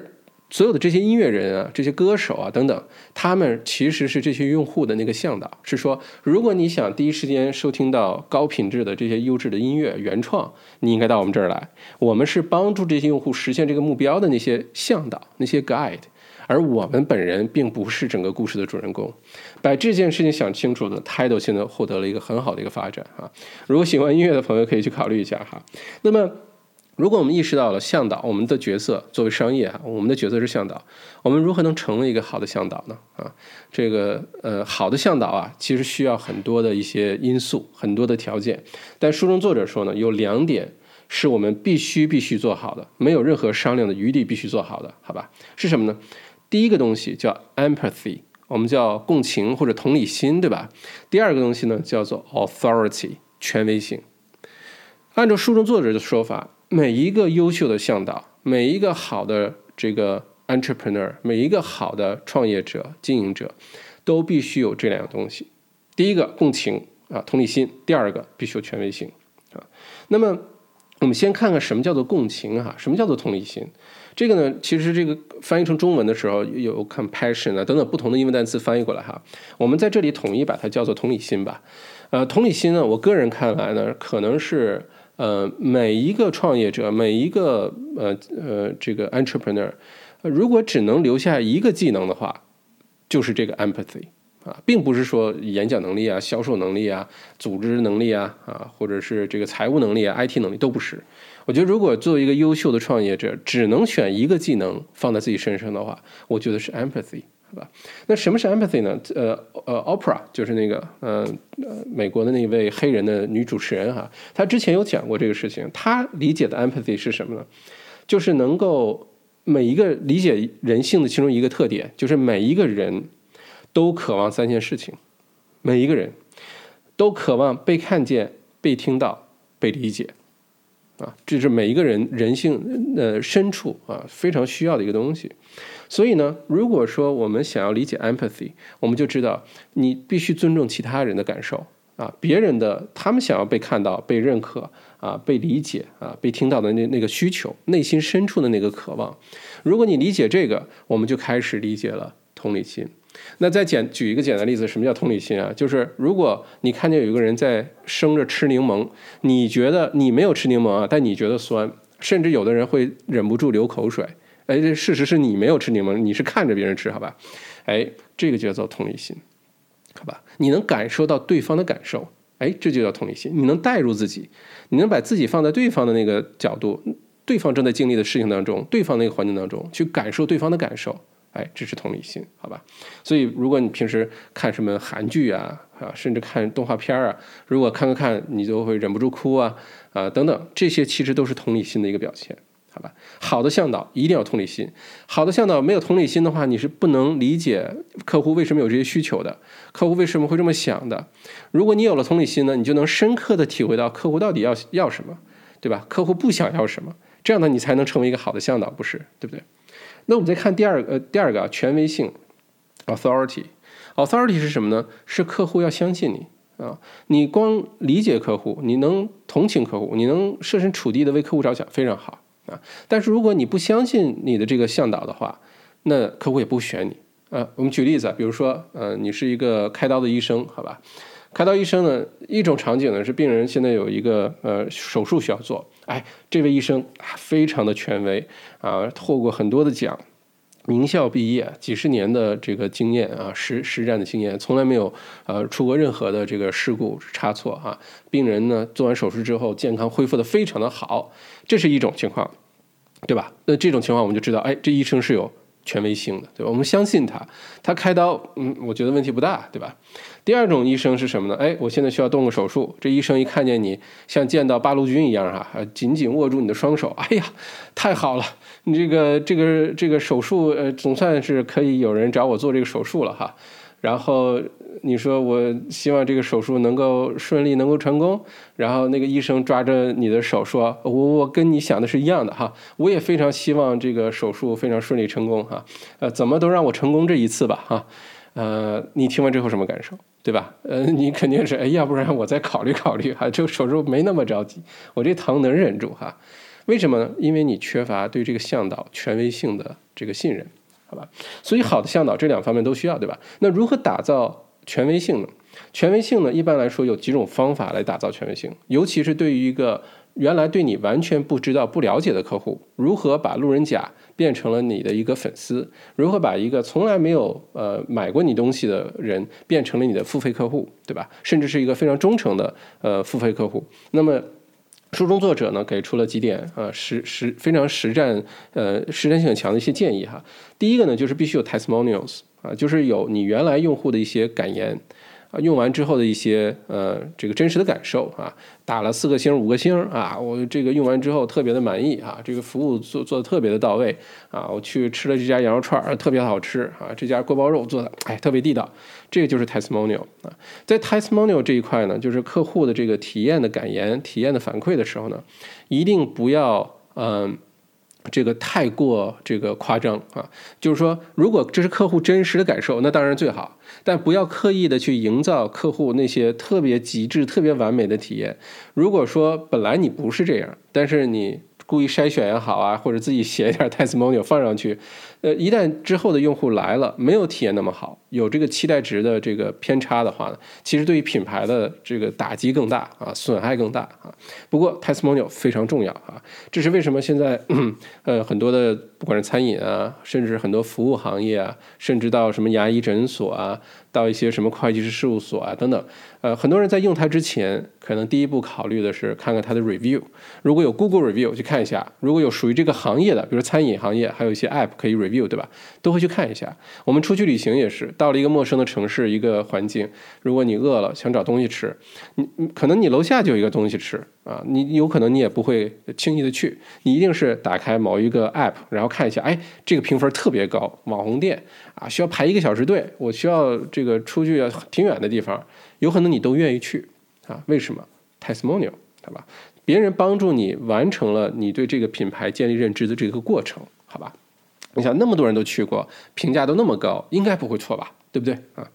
所有的这些音乐人啊，这些歌手啊等等，他们其实是这些用户的那个向导。是说，如果你想第一时间收听到高品质的这些优质的音乐原创，你应该到我们这儿来。我们是帮助这些用户实现这个目标的那些向导、那些 guide，而我们本人并不是整个故事的主人公。把这件事情想清楚了，Tidal 现在获得了一个很好的一个发展啊。如果喜欢音乐的朋友可以去考虑一下哈。那么。如果我们意识到了向导，我们的角色作为商业啊，我们的角色是向导，我们如何能成为一个好的向导呢？啊，这个呃，好的向导啊，其实需要很多的一些因素，很多的条件。但书中作者说呢，有两点是我们必须必须做好的，没有任何商量的余地，必须做好的，好吧？是什么呢？第一个东西叫 empathy，我们叫共情或者同理心，对吧？第二个东西呢，叫做 authority，权威性。按照书中作者的说法。每一个优秀的向导，每一个好的这个 entrepreneur，每一个好的创业者、经营者，都必须有这两个东西。第一个共情啊，同理心；第二个必须有权威性啊。那么我们先看看什么叫做共情哈，什么叫做同理心。这个呢，其实这个翻译成中文的时候有 compassion 啊等等不同的英文单词翻译过来哈。我们在这里统一把它叫做同理心吧。呃，同理心呢，我个人看来呢，可能是呃每一个创业者，每一个呃呃这个 entrepreneur，如果只能留下一个技能的话，就是这个 empathy。啊，并不是说演讲能力啊、销售能力啊、组织能力啊啊，或者是这个财务能力啊、IT 能力都不是。我觉得，如果作为一个优秀的创业者，只能选一个技能放在自己身上的话，我觉得是 empathy，好吧？那什么是 empathy 呢？呃呃，Opera 就是那个呃呃美国的那位黑人的女主持人哈，她之前有讲过这个事情。她理解的 empathy 是什么呢？就是能够每一个理解人性的其中一个特点，就是每一个人。都渴望三件事情，每一个人都渴望被看见、被听到、被理解，啊，这是每一个人人性呃深处啊非常需要的一个东西。所以呢，如果说我们想要理解 empathy，我们就知道你必须尊重其他人的感受啊，别人的他们想要被看到、被认可啊、被理解啊、被听到的那那个需求，内心深处的那个渴望。如果你理解这个，我们就开始理解了同理心。那再简举一个简单例子，什么叫同理心啊？就是如果你看见有一个人在生着吃柠檬，你觉得你没有吃柠檬啊，但你觉得酸，甚至有的人会忍不住流口水。哎，这事实是你没有吃柠檬，你是看着别人吃，好吧？哎，这个就叫做同理心，好吧？你能感受到对方的感受，哎，这就叫同理心。你能代入自己，你能把自己放在对方的那个角度，对方正在经历的事情当中，对方那个环境当中，去感受对方的感受。哎，这是同理心，好吧？所以，如果你平时看什么韩剧啊，啊，甚至看动画片啊，如果看看看，你就会忍不住哭啊，啊，等等，这些其实都是同理心的一个表现，好吧？好的向导一定要同理心，好的向导没有同理心的话，你是不能理解客户为什么有这些需求的，客户为什么会这么想的。如果你有了同理心呢，你就能深刻的体会到客户到底要要什么，对吧？客户不想要什么，这样呢，你才能成为一个好的向导，不是？对不对？那我们再看第二个，呃，第二个啊，权威性，authority，authority 是什么呢？是客户要相信你啊，你光理解客户，你能同情客户，你能设身处地的为客户着想，非常好啊。但是如果你不相信你的这个向导的话，那客户也不选你啊。我们举例子，比如说，呃，你是一个开刀的医生，好吧？开刀医生呢，一种场景呢是病人现在有一个呃手术需要做，哎，这位医生非常的权威啊，获过很多的奖，名校毕业，几十年的这个经验啊，实实战的经验，从来没有呃出过任何的这个事故差错啊。病人呢做完手术之后健康恢复的非常的好，这是一种情况，对吧？那这种情况我们就知道，哎，这医生是有权威性的，对吧？我们相信他，他开刀，嗯，我觉得问题不大，对吧？第二种医生是什么呢？哎，我现在需要动个手术，这医生一看见你像见到八路军一样哈，紧紧握住你的双手，哎呀，太好了，你这个这个这个手术呃，总算是可以有人找我做这个手术了哈。然后你说我希望这个手术能够顺利，能够成功。然后那个医生抓着你的手说：“我我跟你想的是一样的哈，我也非常希望这个手术非常顺利成功哈。呃，怎么都让我成功这一次吧哈。呃，你听完之后什么感受？”对吧？呃，你肯定是哎，要不然我再考虑考虑哈。这个手术没那么着急，我这疼能忍住哈。为什么呢？因为你缺乏对这个向导权威性的这个信任，好吧？所以好的向导这两方面都需要，对吧？那如何打造权威性呢？权威性呢，一般来说有几种方法来打造权威性，尤其是对于一个原来对你完全不知道、不了解的客户，如何把路人甲。变成了你的一个粉丝，如何把一个从来没有呃买过你东西的人变成了你的付费客户，对吧？甚至是一个非常忠诚的呃付费客户。那么书中作者呢给出了几点啊实实非常实战呃实战性很强的一些建议哈。第一个呢就是必须有 testimonials 啊，就是有你原来用户的一些感言。啊，用完之后的一些呃，这个真实的感受啊，打了四个星、五个星啊，我这个用完之后特别的满意啊，这个服务做做的特别的到位啊，我去吃了这家羊肉串儿，特别好吃啊，这家锅包肉做的哎特别地道，这个就是 testimonial 啊，在 testimonial 这一块呢，就是客户的这个体验的感言、体验的反馈的时候呢，一定不要嗯这个太过这个夸张啊，就是说，如果这是客户真实的感受，那当然最好，但不要刻意的去营造客户那些特别极致、特别完美的体验。如果说本来你不是这样，但是你故意筛选也好啊，或者自己写一点 testimonial 放上去。呃，一旦之后的用户来了，没有体验那么好，有这个期待值的这个偏差的话呢，其实对于品牌的这个打击更大啊，损害更大啊。不过 testimonial 非常重要啊，这是为什么现在呃很多的不管是餐饮啊，甚至很多服务行业啊，甚至到什么牙医诊所啊。到一些什么会计师事务所啊等等，呃，很多人在用它之前，可能第一步考虑的是看看它的 review。如果有 Google review，去看一下；如果有属于这个行业的，比如餐饮行业，还有一些 app 可以 review，view 对吧？都会去看一下。我们出去旅行也是，到了一个陌生的城市，一个环境，如果你饿了，想找东西吃，你可能你楼下就有一个东西吃啊，你有可能你也不会轻易的去，你一定是打开某一个 app，然后看一下，哎，这个评分特别高，网红店啊，需要排一个小时队，我需要这个出去挺远的地方，有可能你都愿意去啊？为什么？testimonial，对吧？别人帮助你完成了你对这个品牌建立认知的这个过程，好吧？你想那么多人都去过，评价都那么高，应该不会错吧？对不对啊？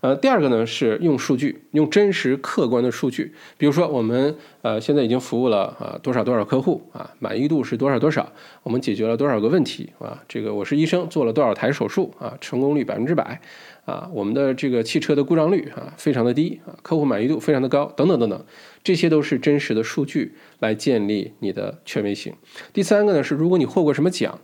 呃，第二个呢是用数据，用真实客观的数据，比如说我们呃现在已经服务了啊多少多少客户啊，满意度是多少多少，我们解决了多少个问题啊，这个我是医生做了多少台手术啊，成功率百分之百啊，我们的这个汽车的故障率啊非常的低啊，客户满意度非常的高，等等等等，这些都是真实的数据来建立你的权威性。第三个呢是如果你获过什么奖，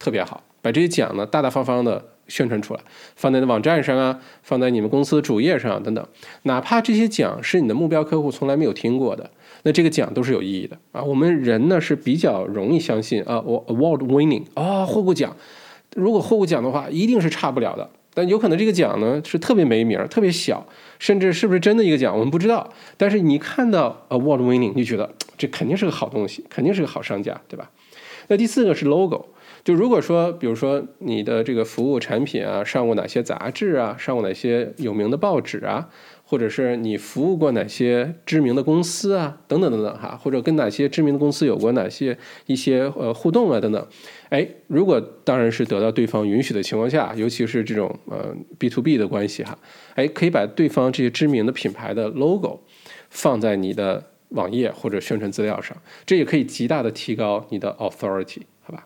特别好，把这些奖呢大大方方的。宣传出来，放在网站上啊，放在你们公司的主页上等等。哪怕这些奖是你的目标客户从来没有听过的，那这个奖都是有意义的啊。我们人呢是比较容易相信啊，我 award winning 啊，获过奖。如果获过奖的话，一定是差不了的。但有可能这个奖呢是特别没名儿、特别小，甚至是不是真的一个奖，我们不知道。但是你看到 award winning，你就觉得这肯定是个好东西，肯定是个好商家，对吧？那第四个是 logo。就如果说，比如说你的这个服务产品啊，上过哪些杂志啊，上过哪些有名的报纸啊，或者是你服务过哪些知名的公司啊，等等等等哈，或者跟哪些知名的公司有过哪些一些呃互动啊等等，哎，如果当然是得到对方允许的情况下，尤其是这种呃 B to B 的关系哈，哎，可以把对方这些知名的品牌的 logo 放在你的网页或者宣传资料上，这也可以极大的提高你的 authority 好吧。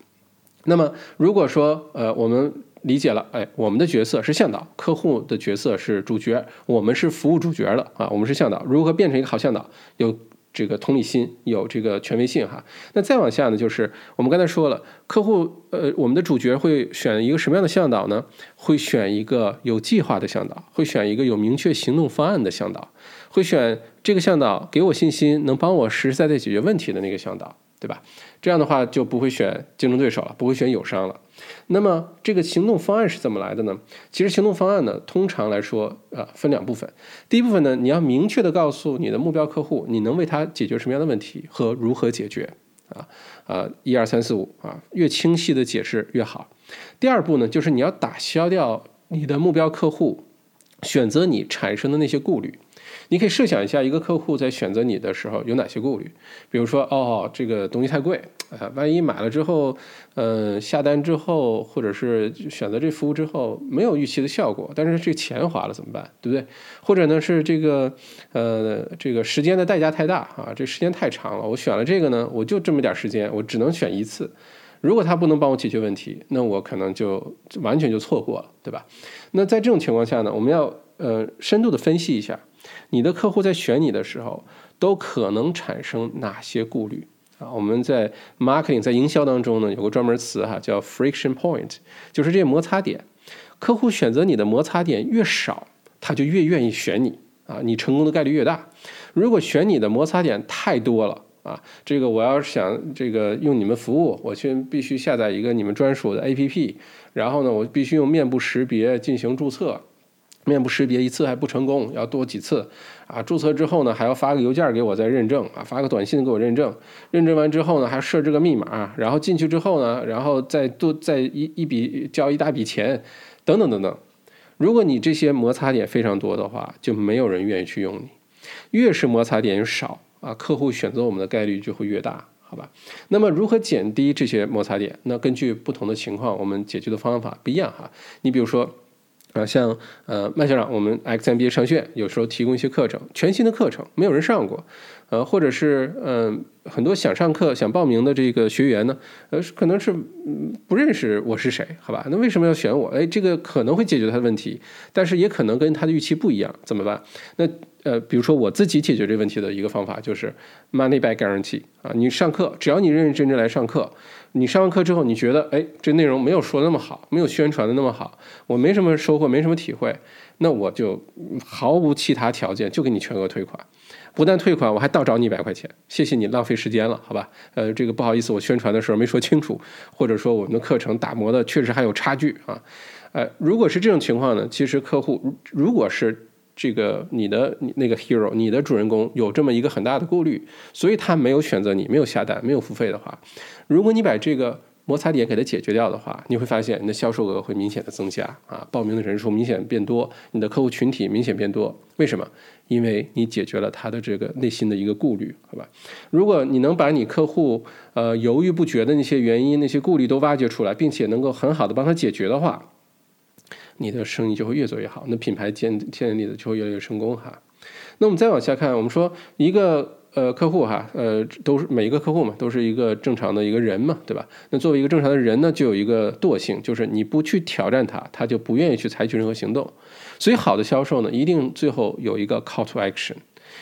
那么，如果说，呃，我们理解了，哎，我们的角色是向导，客户的角色是主角，我们是服务主角的啊，我们是向导，如何变成一个好向导？有这个同理心，有这个权威性哈。那再往下呢，就是我们刚才说了，客户，呃，我们的主角会选一个什么样的向导呢？会选一个有计划的向导，会选一个有明确行动方案的向导，会选这个向导给我信心，能帮我实实在在解决问题的那个向导。对吧？这样的话就不会选竞争对手了，不会选友商了。那么这个行动方案是怎么来的呢？其实行动方案呢，通常来说啊，分两部分。第一部分呢，你要明确的告诉你的目标客户，你能为他解决什么样的问题和如何解决啊啊，一二三四五啊，越清晰的解释越好。第二步呢，就是你要打消掉你的目标客户选择你产生的那些顾虑。你可以设想一下，一个客户在选择你的时候有哪些顾虑？比如说，哦，这个东西太贵，啊，万一买了之后，嗯，下单之后，或者是选择这服务之后没有预期的效果，但是这钱花了怎么办？对不对？或者呢是这个，呃，这个时间的代价太大啊，这时间太长了，我选了这个呢，我就这么点时间，我只能选一次。如果他不能帮我解决问题，那我可能就完全就错过了，对吧？那在这种情况下呢，我们要呃深度的分析一下。你的客户在选你的时候，都可能产生哪些顾虑啊？我们在 marketing 在营销当中呢，有个专门词哈，叫 friction point，就是这些摩擦点。客户选择你的摩擦点越少，他就越愿意选你啊，你成功的概率越大。如果选你的摩擦点太多了啊，这个我要是想这个用你们服务，我去必须下载一个你们专属的 APP，然后呢，我必须用面部识别进行注册。面部识别一次还不成功，要多几次啊！注册之后呢，还要发个邮件给我再认证啊，发个短信给我认证。认证完之后呢，还要设置个密码，然后进去之后呢，然后再多再一一笔交一大笔钱，等等等等。如果你这些摩擦点非常多的话，就没有人愿意去用你。越是摩擦点少啊，客户选择我们的概率就会越大好吧？那么如何减低这些摩擦点？那根据不同的情况，我们解决的方法不一样哈。你比如说。啊，像呃麦校长，我们 XMBA 商学院有时候提供一些课程，全新的课程，没有人上过，呃，或者是嗯很多想上课、想报名的这个学员呢，呃，可能是不认识我是谁，好吧？那为什么要选我？哎，这个可能会解决他的问题，但是也可能跟他的预期不一样，怎么办？那呃，比如说我自己解决这个问题的一个方法就是 money back guarantee 啊，你上课，只要你认认真真来上课。你上完课之后，你觉得哎，这内容没有说那么好，没有宣传的那么好，我没什么收获，没什么体会，那我就毫无其他条件，就给你全额退款。不但退款，我还倒找你一百块钱，谢谢你浪费时间了，好吧？呃，这个不好意思，我宣传的时候没说清楚，或者说我们的课程打磨的确实还有差距啊。呃，如果是这种情况呢，其实客户如果是。这个你的那个 hero，你的主人公有这么一个很大的顾虑，所以他没有选择你，没有下单，没有付费的话，如果你把这个摩擦点给它解决掉的话，你会发现你的销售额会明显的增加啊，报名的人数明显变多，你的客户群体明显变多。为什么？因为你解决了他的这个内心的一个顾虑，好吧？如果你能把你客户呃犹豫不决的那些原因、那些顾虑都挖掘出来，并且能够很好的帮他解决的话。你的生意就会越做越好，那品牌建建立的就会越来越成功哈。那我们再往下看，我们说一个呃客户哈，呃都是每一个客户嘛，都是一个正常的一个人嘛，对吧？那作为一个正常的人呢，就有一个惰性，就是你不去挑战他，他就不愿意去采取任何行动。所以好的销售呢，一定最后有一个 call to action。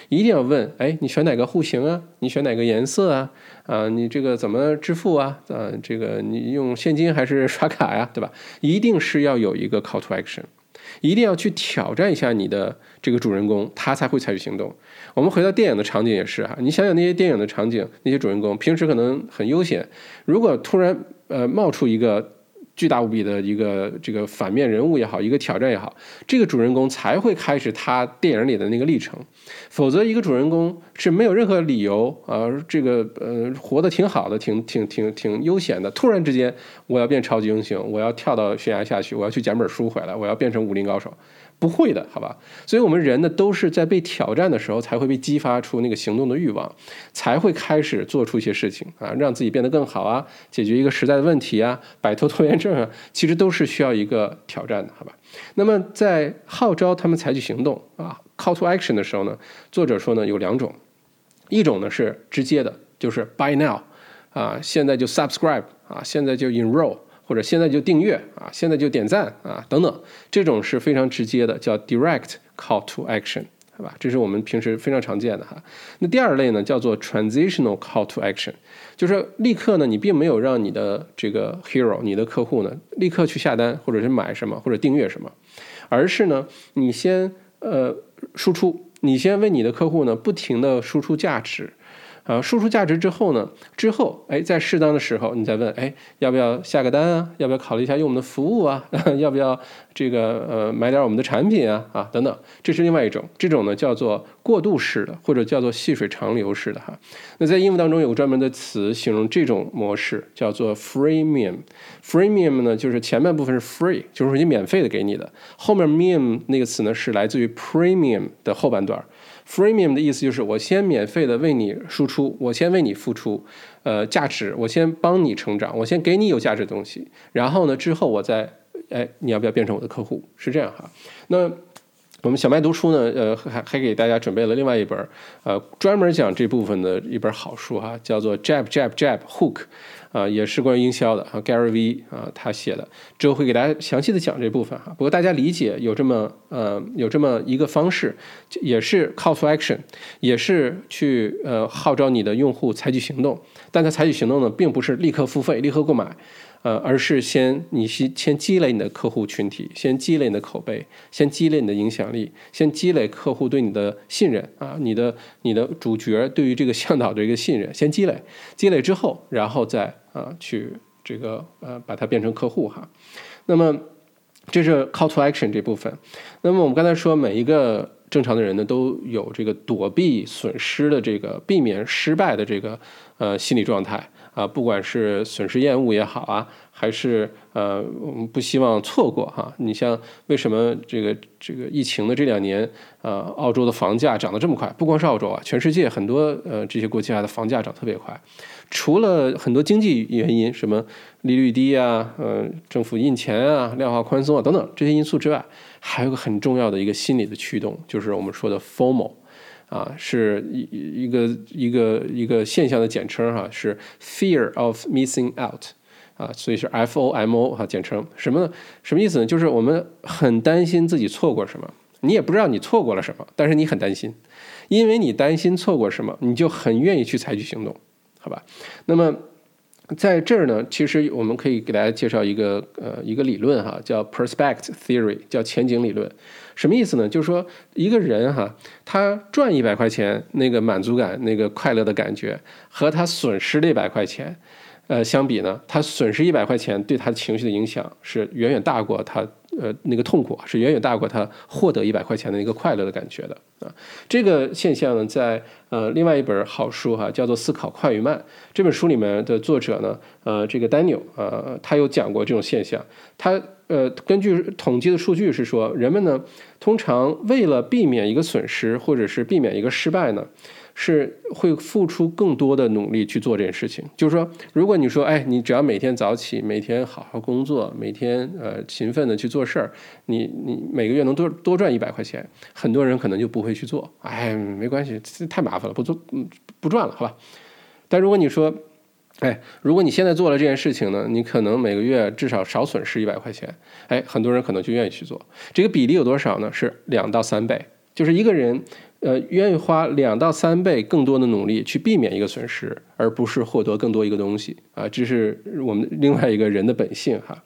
一定要问，哎，你选哪个户型啊？你选哪个颜色啊？啊，你这个怎么支付啊？啊，这个你用现金还是刷卡呀？对吧？一定是要有一个 call to action，一定要去挑战一下你的这个主人公，他才会采取行动。我们回到电影的场景也是哈，你想想那些电影的场景，那些主人公平时可能很悠闲，如果突然呃冒出一个。巨大无比的一个这个反面人物也好，一个挑战也好，这个主人公才会开始他电影里的那个历程。否则，一个主人公是没有任何理由啊，这个呃活得挺好的，挺 挺挺挺悠闲的。突然之间，我要变超级英雄，我要跳到悬崖下去，我要去捡本书回来，我要变成武林高手。不会的，好吧？所以，我们人呢，都是在被挑战的时候，才会被激发出那个行动的欲望，才会开始做出一些事情啊，让自己变得更好啊，解决一个时代的问题啊，摆脱拖延症啊，其实都是需要一个挑战的，好吧？那么，在号召他们采取行动啊，call to action 的时候呢，作者说呢，有两种，一种呢是直接的，就是 “by now，啊，现在就 subscribe，啊，现在就 enroll。或者现在就订阅啊，现在就点赞啊，等等，这种是非常直接的，叫 direct call to action，好吧？这是我们平时非常常见的哈。那第二类呢，叫做 transitional call to action，就是立刻呢，你并没有让你的这个 hero，你的客户呢，立刻去下单或者是买什么或者订阅什么，而是呢，你先呃输出，你先为你的客户呢不停的输出价值。啊，输出价值之后呢？之后，哎，在适当的时候，你再问，哎，要不要下个单啊？要不要考虑一下用我们的服务啊？要不要这个呃买点我们的产品啊？啊，等等，这是另外一种，这种呢叫做过渡式的，或者叫做细水长流式的哈。那在英文当中有个专门的词形容这种模式，叫做 freemium。freemium 呢就是前半部分是 free，就是说你免费的给你的，后面 mium 那个词呢是来自于 premium 的后半段。Freemium 的意思就是我先免费的为你输出，我先为你付出，呃，价值，我先帮你成长，我先给你有价值的东西，然后呢，之后我再，哎，你要不要变成我的客户？是这样哈。那我们小麦读书呢，呃，还还给大家准备了另外一本，呃，专门讲这部分的一本好书哈，叫做 Jab Jab Jab Hook。啊，也是关于营销的啊，Gary V 啊，他写的，之后会给大家详细的讲这部分哈。不过大家理解有这么呃有这么一个方式，也是 call to action，也是去呃号召你的用户采取行动，但他采取行动呢，并不是立刻付费、立刻购买。呃，而是先你先先积累你的客户群体，先积累你的口碑，先积累你的影响力，先积累客户对你的信任啊，你的你的主角对于这个向导的一个信任，先积累，积累之后，然后再啊去这个呃把它变成客户哈。那么这是 call to action 这部分。那么我们刚才说每一个正常的人呢都有这个躲避损失的这个避免失败的这个呃心理状态。啊，不管是损失厌恶也好啊，还是呃我们不希望错过哈。你像为什么这个这个疫情的这两年，呃，澳洲的房价涨得这么快？不光是澳洲啊，全世界很多呃这些国家的房价涨特别快。除了很多经济原因，什么利率低啊，呃，政府印钱啊，量化宽松啊等等这些因素之外，还有个很重要的一个心理的驱动，就是我们说的 FOMO。啊，是一一个一个一个现象的简称哈，是 fear of missing out，啊，所以是 F O M O 哈，简称什么？什么意思呢？就是我们很担心自己错过什么，你也不知道你错过了什么，但是你很担心，因为你担心错过什么，你就很愿意去采取行动，好吧？那么。在这儿呢，其实我们可以给大家介绍一个呃一个理论哈，叫 prospect theory，叫前景理论。什么意思呢？就是说一个人哈，他赚一百块钱那个满足感、那个快乐的感觉，和他损失一百块钱，呃相比呢，他损失一百块钱对他的情绪的影响是远远大过他。呃，那个痛苦是远远大过他获得一百块钱的一个快乐的感觉的啊。这个现象呢，在呃另外一本好书哈，叫做《思考快与慢》这本书里面的作者呢，呃，这个 Daniel 啊，他有讲过这种现象。他呃，根据统计的数据是说，人们呢，通常为了避免一个损失或者是避免一个失败呢。是会付出更多的努力去做这件事情。就是说，如果你说，哎，你只要每天早起，每天好好工作，每天呃勤奋的去做事儿，你你每个月能多多赚一百块钱，很多人可能就不会去做。哎，没关系，太麻烦了，不做，嗯，不赚了，好吧。但如果你说，哎，如果你现在做了这件事情呢，你可能每个月至少少损失一百块钱，哎，很多人可能就愿意去做。这个比例有多少呢？是两到三倍，就是一个人。呃，愿意花两到三倍更多的努力去避免一个损失，而不是获得更多一个东西啊，这是我们另外一个人的本性哈。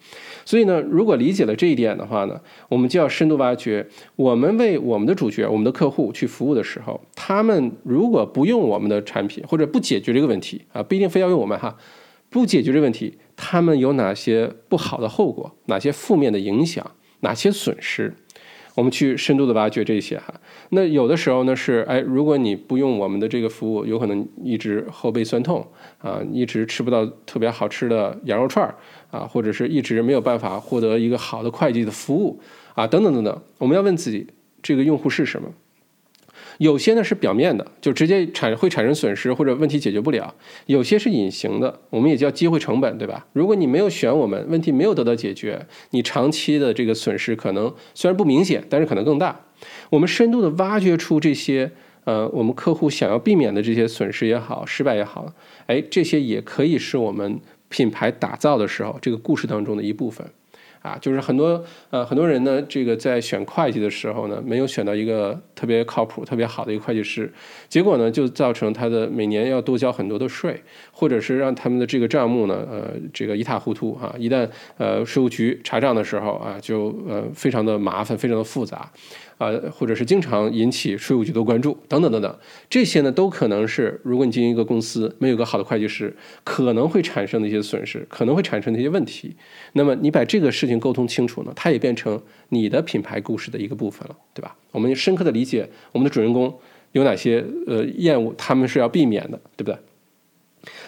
所以呢，如果理解了这一点的话呢，我们就要深度挖掘，我们为我们的主角、我们的客户去服务的时候，他们如果不用我们的产品或者不解决这个问题啊，不一定非要用我们哈，不解决这个问题，他们有哪些不好的后果，哪些负面的影响，哪些损失？我们去深度的挖掘这些哈，那有的时候呢是，哎，如果你不用我们的这个服务，有可能一直后背酸痛啊，一直吃不到特别好吃的羊肉串儿啊，或者是一直没有办法获得一个好的会计的服务啊，等等等等，我们要问自己，这个用户是什么？有些呢是表面的，就直接产会产生损失或者问题解决不了；有些是隐形的，我们也叫机会成本，对吧？如果你没有选我们，问题没有得到解决，你长期的这个损失可能虽然不明显，但是可能更大。我们深度的挖掘出这些，呃，我们客户想要避免的这些损失也好，失败也好，哎，这些也可以是我们品牌打造的时候这个故事当中的一部分。啊，就是很多呃很多人呢，这个在选会计的时候呢，没有选到一个特别靠谱、特别好的一个会计师，结果呢，就造成他的每年要多交很多的税，或者是让他们的这个账目呢，呃，这个一塌糊涂啊。一旦呃税务局查账的时候啊，就呃非常的麻烦，非常的复杂。啊，或者是经常引起税务局的关注，等等等等，这些呢都可能是，如果你经营一个公司，没有个好的会计师，可能会产生的一些损失，可能会产生的一些问题。那么你把这个事情沟通清楚呢，它也变成你的品牌故事的一个部分了，对吧？我们深刻的理解我们的主人公有哪些呃厌恶，他们是要避免的，对不对？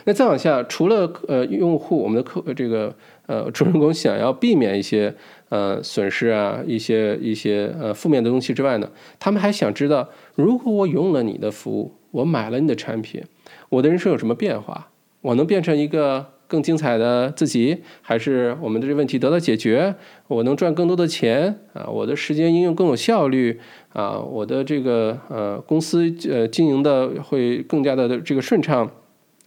那再往下，除了呃用户，我们的客这个呃主人公想要避免一些。呃，损失啊，一些一些呃负面的东西之外呢，他们还想知道，如果我用了你的服务，我买了你的产品，我的人生有什么变化？我能变成一个更精彩的自己，还是我们的这问题得到解决？我能赚更多的钱啊？我的时间应用更有效率啊？我的这个呃公司呃经营的会更加的这个顺畅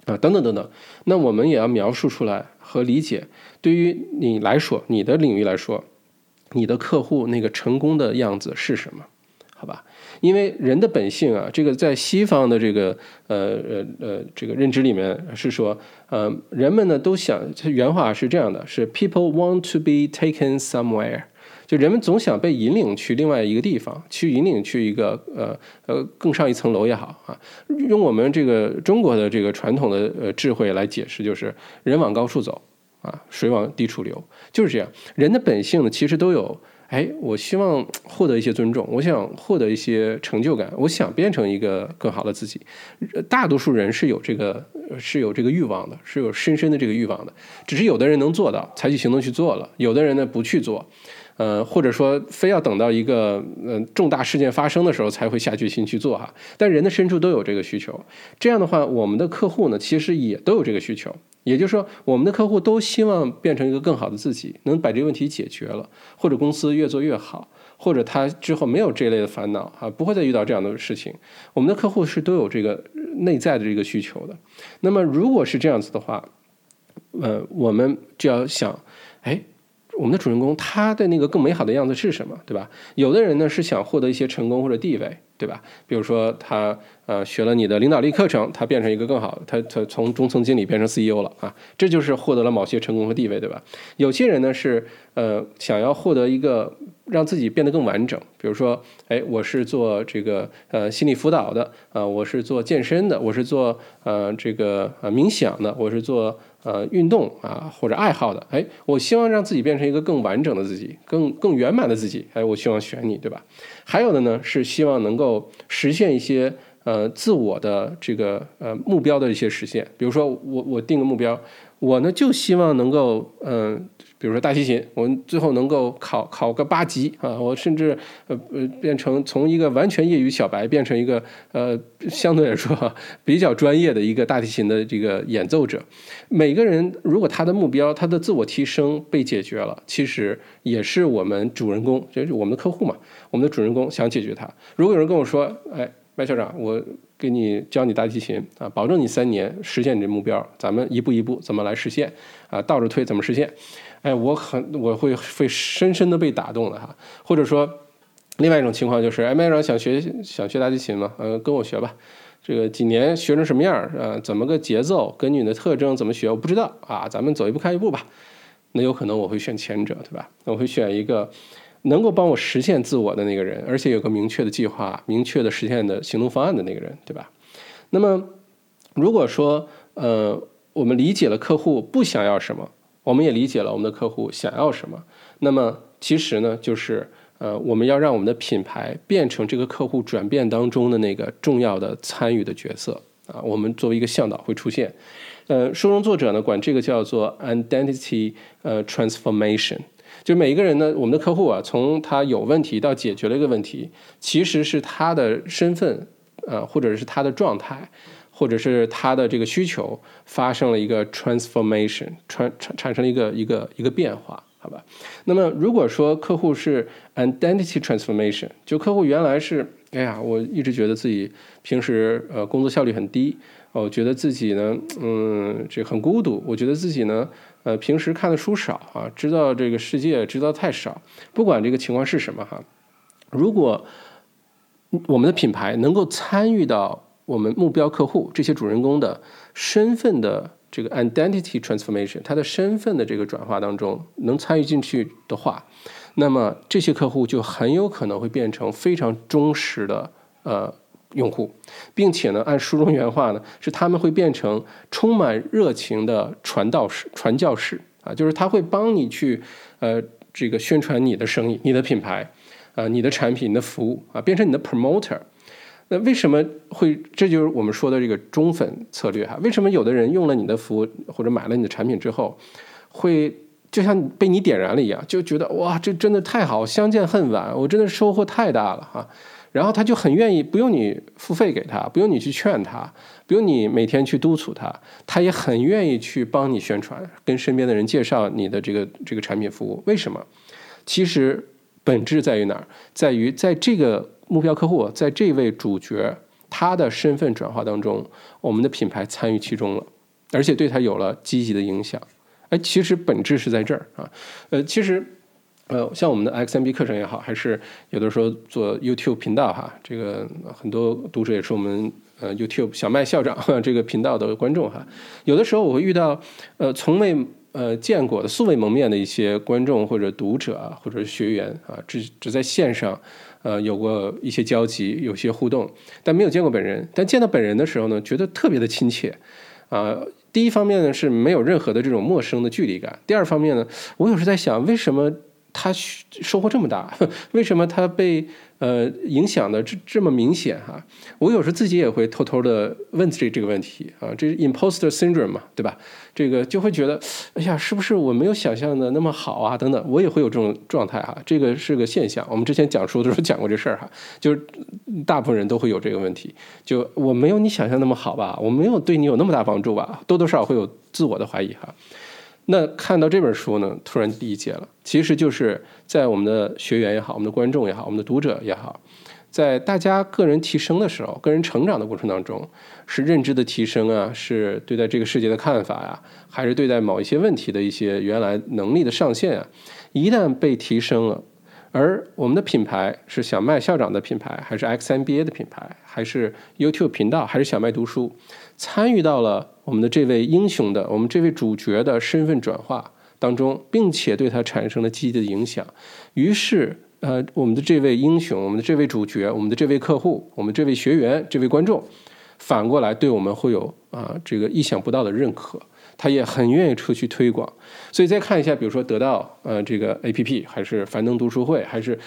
啊？等等等等，那我们也要描述出来和理解，对于你来说，你的领域来说。你的客户那个成功的样子是什么？好吧，因为人的本性啊，这个在西方的这个呃呃呃这个认知里面是说，呃，人们呢都想，原话是这样的，是 people want to be taken somewhere，就人们总想被引领去另外一个地方，去引领去一个呃呃更上一层楼也好啊，用我们这个中国的这个传统的呃智慧来解释，就是人往高处走。啊，水往低处流，就是这样。人的本性呢，其实都有，哎，我希望获得一些尊重，我想获得一些成就感，我想变成一个更好的自己。大多数人是有这个是有这个欲望的，是有深深的这个欲望的，只是有的人能做到，采取行动去做了，有的人呢不去做。呃，或者说非要等到一个呃重大事件发生的时候才会下决心去做哈，但人的深处都有这个需求。这样的话，我们的客户呢，其实也都有这个需求。也就是说，我们的客户都希望变成一个更好的自己，能把这个问题解决了，或者公司越做越好，或者他之后没有这类的烦恼啊，不会再遇到这样的事情。我们的客户是都有这个内在的这个需求的。那么，如果是这样子的话，呃，我们就要想，哎。我们的主人公他的那个更美好的样子是什么，对吧？有的人呢是想获得一些成功或者地位，对吧？比如说他呃学了你的领导力课程，他变成一个更好，他他从中层经理变成 CEO 了啊，这就是获得了某些成功和地位，对吧？有些人呢是呃想要获得一个让自己变得更完整，比如说哎我是做这个呃心理辅导的啊，我是做健身的，我是做呃这个呃冥想的，我是做。呃，运动啊，或者爱好的，哎，我希望让自己变成一个更完整的自己，更更圆满的自己，哎，我希望选你，对吧？还有的呢，是希望能够实现一些呃自我的这个呃目标的一些实现，比如说我我定个目标。我呢就希望能够，嗯，比如说大提琴，我们最后能够考考个八级啊，我甚至呃呃变成从一个完全业余小白变成一个呃相对来说比较专业的一个大提琴的这个演奏者。每个人如果他的目标、他的自我提升被解决了，其实也是我们主人公，就是我们的客户嘛，我们的主人公想解决他。如果有人跟我说，哎。麦校长，我给你教你大提琴啊，保证你三年实现你这目标。咱们一步一步怎么来实现啊？倒着推怎么实现？哎，我很我会会深深的被打动的哈。或者说，另外一种情况就是，哎，麦长想学想学大提琴吗？呃，跟我学吧。这个几年学成什么样啊？怎么个节奏？根据你的特征怎么学？我不知道啊。咱们走一步看一步吧。那有可能我会选前者，对吧？我会选一个。能够帮我实现自我的那个人，而且有个明确的计划、明确的实现的行动方案的那个人，对吧？那么，如果说，呃，我们理解了客户不想要什么，我们也理解了我们的客户想要什么，那么其实呢，就是呃，我们要让我们的品牌变成这个客户转变当中的那个重要的参与的角色啊。我们作为一个向导会出现，呃，书中作者呢管这个叫做 identity 呃 transformation。就每一个人呢，我们的客户啊，从他有问题到解决了一个问题，其实是他的身份，呃，或者是他的状态，或者是他的这个需求发生了一个 transformation，产产产生了一个一个一个变化，好吧？那么如果说客户是 identity transformation，就客户原来是，哎呀，我一直觉得自己平时呃工作效率很低，我觉得自己呢，嗯，这很孤独，我觉得自己呢。呃，平时看的书少啊，知道这个世界知道太少。不管这个情况是什么哈，如果我们的品牌能够参与到我们目标客户这些主人公的身份的这个 identity transformation，他的身份的这个转化当中，能参与进去的话，那么这些客户就很有可能会变成非常忠实的呃。用户，并且呢，按书中原话呢，是他们会变成充满热情的传道士、传教士啊，就是他会帮你去呃这个宣传你的生意、你的品牌啊、你的产品、你的服务啊，变成你的 promoter。那为什么会？这就是我们说的这个忠粉策略哈。为什么有的人用了你的服务或者买了你的产品之后，会就像被你点燃了一样，就觉得哇，这真的太好，相见恨晚，我真的收获太大了哈。然后他就很愿意，不用你付费给他，不用你去劝他，不用你每天去督促他，他也很愿意去帮你宣传，跟身边的人介绍你的这个这个产品服务。为什么？其实本质在于哪儿？在于在这个目标客户，在这位主角他的身份转化当中，我们的品牌参与其中了，而且对他有了积极的影响。哎，其实本质是在这儿啊。呃，其实。呃，像我们的 XMB 课程也好，还是有的时候做 YouTube 频道哈，这个很多读者也是我们呃 YouTube 小麦校长 这个频道的观众哈。有的时候我会遇到呃从未呃见过的素未谋面的一些观众或者读者啊，或者学员啊，只只在线上呃有过一些交集，有些互动，但没有见过本人。但见到本人的时候呢，觉得特别的亲切啊。第一方面呢是没有任何的这种陌生的距离感。第二方面呢，我有时在想为什么。他收获这么大，为什么他被呃影响的这这么明显哈？我有时自己也会偷偷的问这这个问题啊，这是 imposter syndrome 嘛，对吧？这个就会觉得，哎呀，是不是我没有想象的那么好啊？等等，我也会有这种状态哈，这个是个现象。我们之前讲书的时候讲过这事儿哈，就是大部分人都会有这个问题，就我没有你想象那么好吧？我没有对你有那么大帮助吧？多多少少会有自我的怀疑哈。那看到这本书呢，突然理解了，其实就是在我们的学员也好，我们的观众也好，我们的读者也好，在大家个人提升的时候，个人成长的过程当中，是认知的提升啊，是对待这个世界的看法呀，还是对待某一些问题的一些原来能力的上限啊，一旦被提升了，而我们的品牌是小麦校长的品牌，还是 XMBA 的品牌，还是 YouTube 频道，还是小麦读书，参与到了。我们的这位英雄的，我们这位主角的身份转化当中，并且对他产生了积极的影响。于是，呃，我们的这位英雄，我们的这位主角，我们的这位客户，我们这位学员，这位观众，反过来对我们会有啊这个意想不到的认可，他也很愿意出去推广。所以再看一下，比如说得到呃这个 A P P，还是樊登读书会，还是。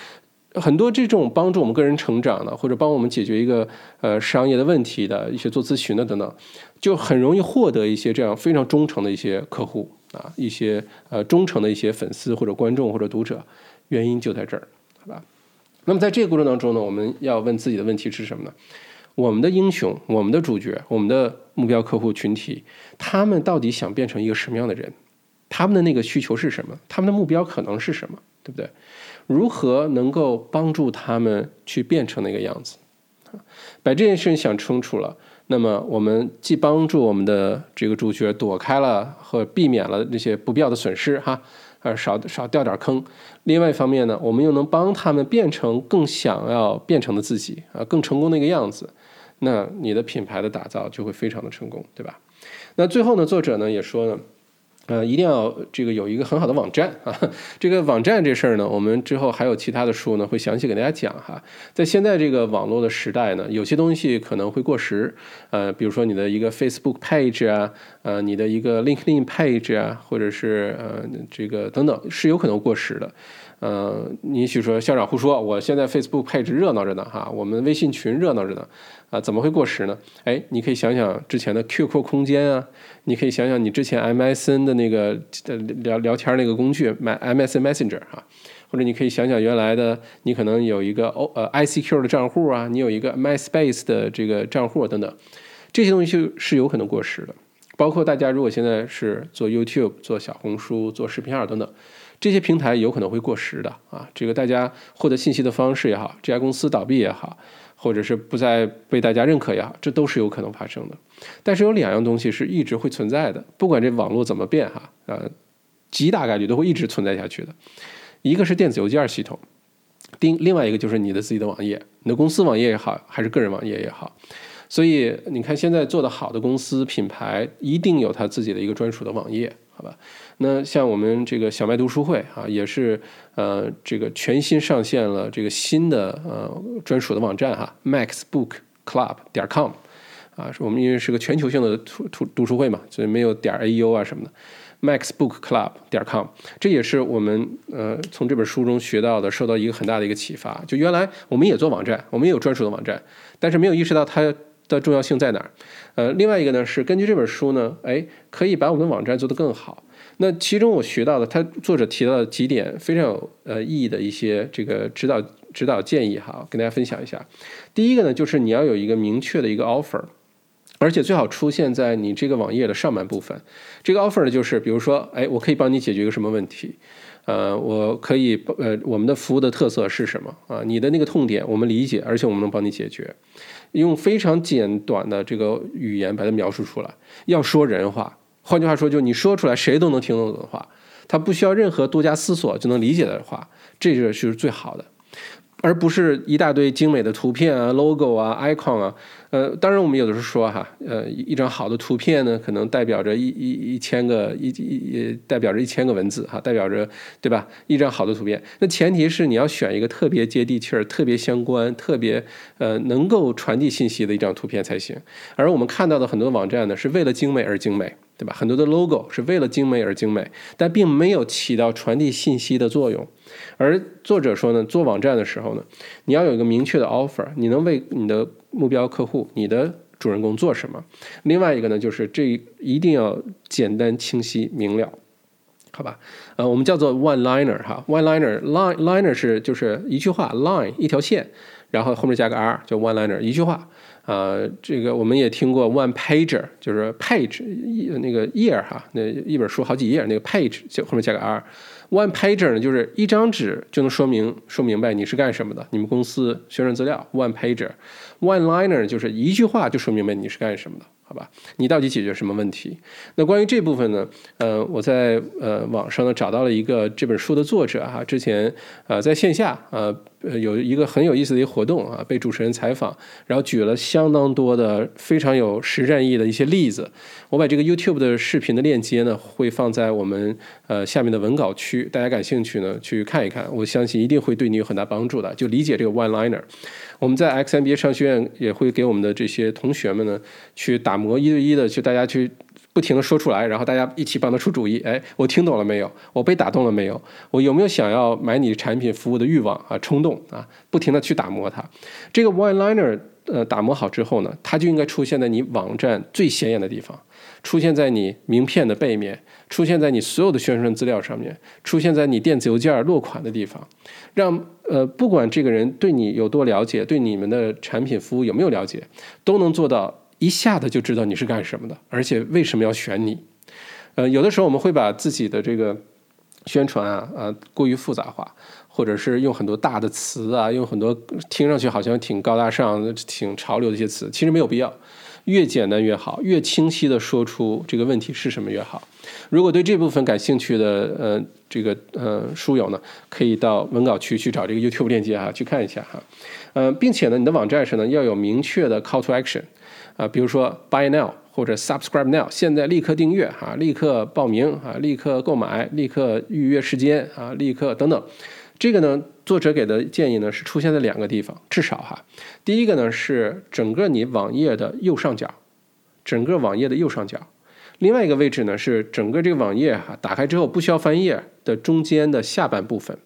很多这种帮助我们个人成长的，或者帮我们解决一个呃商业的问题的一些做咨询的等等，就很容易获得一些这样非常忠诚的一些客户啊，一些呃忠诚的一些粉丝或者观众或者读者，原因就在这儿，好吧？那么在这个过程当中呢，我们要问自己的问题是什么呢？我们的英雄、我们的主角、我们的目标客户群体，他们到底想变成一个什么样的人？他们的那个需求是什么？他们的目标可能是什么？对不对？如何能够帮助他们去变成那个样子？把这件事情想清楚了，那么我们既帮助我们的这个主角躲开了和避免了那些不必要的损失，哈，呃，少少掉点坑。另外一方面呢，我们又能帮他们变成更想要变成的自己啊，更成功的一个样子。那你的品牌的打造就会非常的成功，对吧？那最后呢，作者呢也说呢。呃，一定要这个有一个很好的网站啊！这个网站这事儿呢，我们之后还有其他的书呢，会详细给大家讲哈。在现在这个网络的时代呢，有些东西可能会过时，呃，比如说你的一个 Facebook page 啊，呃，你的一个 LinkedIn page 啊，或者是呃这个等等，是有可能过时的。呃，你也许说校长胡说，我现在 Facebook 配置热闹着呢哈，我们微信群热闹着呢，啊，怎么会过时呢？哎，你可以想想之前的 QQ 空间啊。你可以想想你之前 MSN 的那个聊聊天那个工具，MSN Messenger 哈，或者你可以想想原来的你可能有一个 O 呃 ICQ 的账户啊，你有一个 MySpace 的这个账户等等，这些东西是有可能过时的。包括大家如果现在是做 YouTube、做小红书、做视频号等等，这些平台有可能会过时的啊。这个大家获得信息的方式也好，这家公司倒闭也好。或者是不再被大家认可也好，这都是有可能发生的。但是有两样东西是一直会存在的，不管这网络怎么变哈，呃，极大概率都会一直存在下去的。一个是电子邮件系统，另另外一个就是你的自己的网页，你的公司网页也好，还是个人网页也好。所以你看，现在做的好的公司品牌，一定有它自己的一个专属的网页。好吧，那像我们这个小麦读书会啊，也是呃这个全新上线了这个新的呃专属的网站哈，maxbookclub 点 com 啊，是我们因为是个全球性的读读读书会嘛，所以没有点 a u 啊什么的，maxbookclub 点 com，这也是我们呃从这本书中学到的，受到一个很大的一个启发。就原来我们也做网站，我们也有专属的网站，但是没有意识到它。的重要性在哪儿？呃，另外一个呢是根据这本书呢，哎，可以把我们的网站做得更好。那其中我学到的，他作者提到的几点非常有呃意义的一些这个指导指导建议哈，跟大家分享一下。第一个呢，就是你要有一个明确的一个 offer，而且最好出现在你这个网页的上半部分。这个 offer 呢，就是比如说，哎，我可以帮你解决一个什么问题？呃，我可以呃，我们的服务的特色是什么啊？你的那个痛点我们理解，而且我们能帮你解决。用非常简短的这个语言把它描述出来，要说人话。换句话说，就你说出来谁都能听懂的话，他不需要任何多加思索就能理解的话，这就是最好的，而不是一大堆精美的图片啊、logo 啊、icon 啊，呃，当然我们有的时候说哈，呃，一张好的图片呢，可能代表着一一一千个一一代表着一千个文字哈，代表着对吧？一张好的图片，那前提是你要选一个特别接地气儿、特别相关、特别呃能够传递信息的一张图片才行。而我们看到的很多网站呢，是为了精美而精美。对吧？很多的 logo 是为了精美而精美，但并没有起到传递信息的作用。而作者说呢，做网站的时候呢，你要有一个明确的 offer，你能为你的目标客户、你的主人公做什么？另外一个呢，就是这一定要简单、清晰、明了，好吧？呃，我们叫做 one liner 哈，one liner line liner 是就是一句话，line 一条线，然后后面加个 r，叫 one liner 一句话。呃，这个我们也听过 one pager，就是 page 一那个页哈，那一本书好几页，那个 page 就后面加个 r。One pager 呢，就是一张纸就能说明说明白你是干什么的，你们公司宣传资料。one pager。one liner 就是一句话就说明白你是干什么的。好吧，你到底解决什么问题？那关于这部分呢？呃，我在呃网上呢找到了一个这本书的作者哈，之前呃在线下呃呃有一个很有意思的一个活动啊，被主持人采访，然后举了相当多的非常有实战意义的一些例子。我把这个 YouTube 的视频的链接呢会放在我们呃下面的文稿区，大家感兴趣呢去看一看，我相信一定会对你有很大帮助的，就理解这个 One Liner。我们在 XMBA 商学院也会给我们的这些同学们呢，去打磨一对一的，去大家去不停的说出来，然后大家一起帮他出主意。哎，我听懂了没有？我被打动了没有？我有没有想要买你产品服务的欲望啊？冲动啊？不停的去打磨它。这个 One Liner 呃打磨好之后呢，它就应该出现在你网站最显眼的地方。出现在你名片的背面，出现在你所有的宣传资料上面，出现在你电子邮件落款的地方，让呃不管这个人对你有多了解，对你们的产品服务有没有了解，都能做到一下子就知道你是干什么的，而且为什么要选你。呃，有的时候我们会把自己的这个宣传啊啊过于复杂化，或者是用很多大的词啊，用很多听上去好像挺高大上、挺潮流的一些词，其实没有必要。越简单越好，越清晰的说出这个问题是什么越好。如果对这部分感兴趣的呃这个呃书友呢，可以到文稿区去找这个 YouTube 链接哈，去看一下哈。呃，并且呢，你的网站上呢要有明确的 Call to Action 啊，比如说 Buy now 或者 Subscribe now，现在立刻订阅哈，立刻报名啊，立刻购买，立刻预约时间啊，立刻等等。这个呢，作者给的建议呢是出现在两个地方，至少哈。第一个呢是整个你网页的右上角，整个网页的右上角。另外一个位置呢是整个这个网页哈，打开之后不需要翻页的中间的下半部分，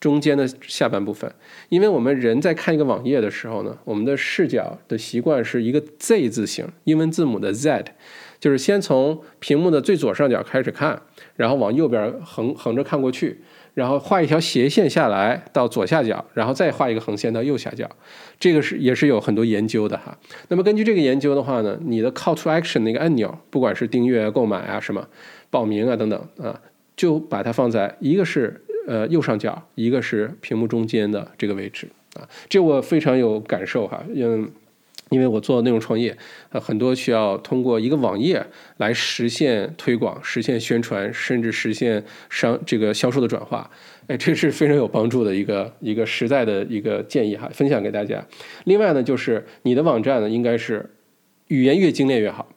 中间的下半部分。因为我们人在看一个网页的时候呢，我们的视角的习惯是一个 Z 字形，英文字母的 Z，就是先从屏幕的最左上角开始看，然后往右边横横着看过去。然后画一条斜线下来到左下角，然后再画一个横线到右下角，这个是也是有很多研究的哈。那么根据这个研究的话呢，你的 call to action 那个按钮，不管是订阅、购买啊、什么报名啊等等啊，就把它放在一个是呃右上角，一个是屏幕中间的这个位置啊。这我非常有感受哈，因。因为我做内容创业，呃，很多需要通过一个网页来实现推广、实现宣传，甚至实现商这个销售的转化，哎，这是非常有帮助的一个一个实在的一个建议哈，分享给大家。另外呢，就是你的网站呢，应该是语言越精炼越好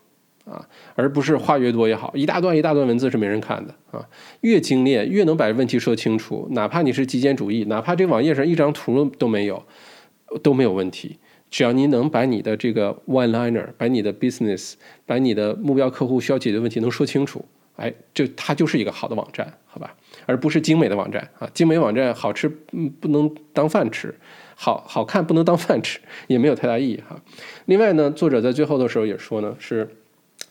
啊，而不是话越多越好，一大段一大段文字是没人看的啊，越精炼越能把问题说清楚，哪怕你是极简主义，哪怕这网页上一张图都没有，都没有问题。只要你能把你的这个 one liner，把你的 business，把你的目标客户需要解决问题能说清楚，哎，这它就是一个好的网站，好吧？而不是精美的网站啊，精美网站好吃，嗯，不能当饭吃，好好看不能当饭吃，也没有太大意义哈。另外呢，作者在最后的时候也说呢，是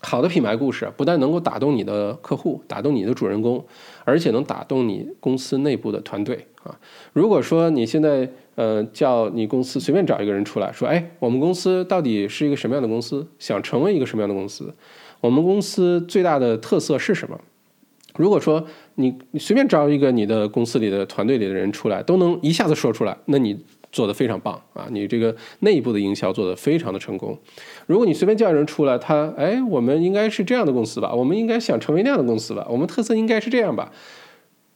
好的品牌故事不但能够打动你的客户，打动你的主人公，而且能打动你公司内部的团队啊。如果说你现在呃，叫你公司随便找一个人出来说，哎，我们公司到底是一个什么样的公司？想成为一个什么样的公司？我们公司最大的特色是什么？如果说你你随便招一个你的公司里的团队里的人出来，都能一下子说出来，那你做的非常棒啊！你这个内部的营销做的非常的成功。如果你随便叫人出来，他哎，我们应该是这样的公司吧？我们应该想成为那样的公司吧？我们特色应该是这样吧？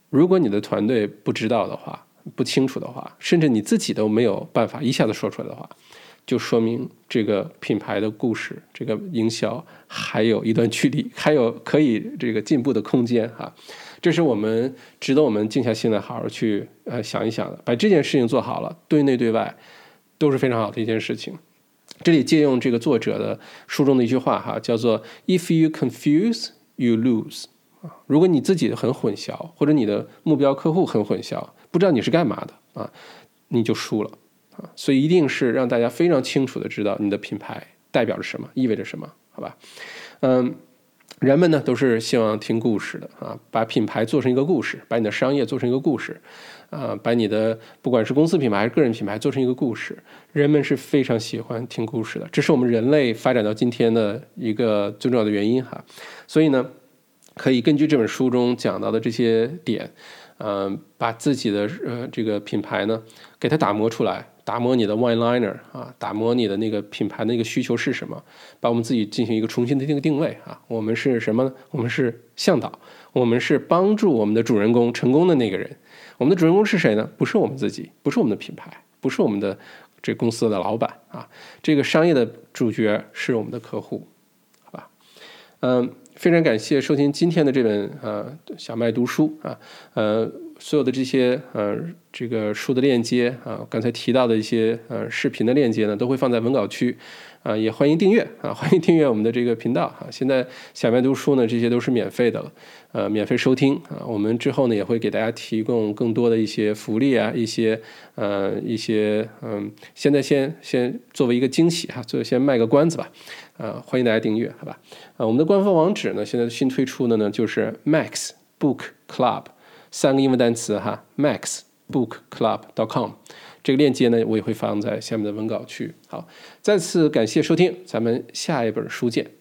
如果你的团队不知道的话。不清楚的话，甚至你自己都没有办法一下子说出来的话，就说明这个品牌的故事，这个营销还有一段距离，还有可以这个进步的空间哈。这是我们值得我们静下心来好好去呃想一想的，把这件事情做好了，对内对外都是非常好的一件事情。这里借用这个作者的书中的一句话哈，叫做 “If you confuse, you lose。”啊，如果你自己很混淆，或者你的目标客户很混淆，不知道你是干嘛的啊，你就输了啊。所以一定是让大家非常清楚的知道你的品牌代表着什么，意味着什么，好吧？嗯。人们呢都是希望听故事的啊，把品牌做成一个故事，把你的商业做成一个故事，啊，把你的不管是公司品牌还是个人品牌做成一个故事，人们是非常喜欢听故事的，这是我们人类发展到今天的一个最重要的原因哈。所以呢，可以根据这本书中讲到的这些点，嗯，把自己的呃这个品牌呢给它打磨出来。打磨你的 one liner 啊，打磨你的那个品牌的那个需求是什么？把我们自己进行一个重新的定定位啊，我们是什么呢？我们是向导，我们是帮助我们的主人公成功的那个人。我们的主人公是谁呢？不是我们自己，不是我们的品牌，不是我们的这公司的老板啊。这个商业的主角是我们的客户，好吧？嗯，非常感谢收听今天的这本呃小麦读书啊，呃。所有的这些呃，这个书的链接啊，刚才提到的一些呃视频的链接呢，都会放在文稿区啊，也欢迎订阅啊，欢迎订阅我们的这个频道啊。现在小麦读书呢，这些都是免费的了，呃，免费收听啊。我们之后呢，也会给大家提供更多的一些福利啊，一些呃一些嗯，现在先先作为一个惊喜哈，就先卖个关子吧，啊，欢迎大家订阅，好吧？啊，我们的官方网址呢，现在新推出的呢，就是 Max Book Club。三个英文单词哈，maxbookclub.com，这个链接呢，我也会放在下面的文稿区。好，再次感谢收听，咱们下一本书见。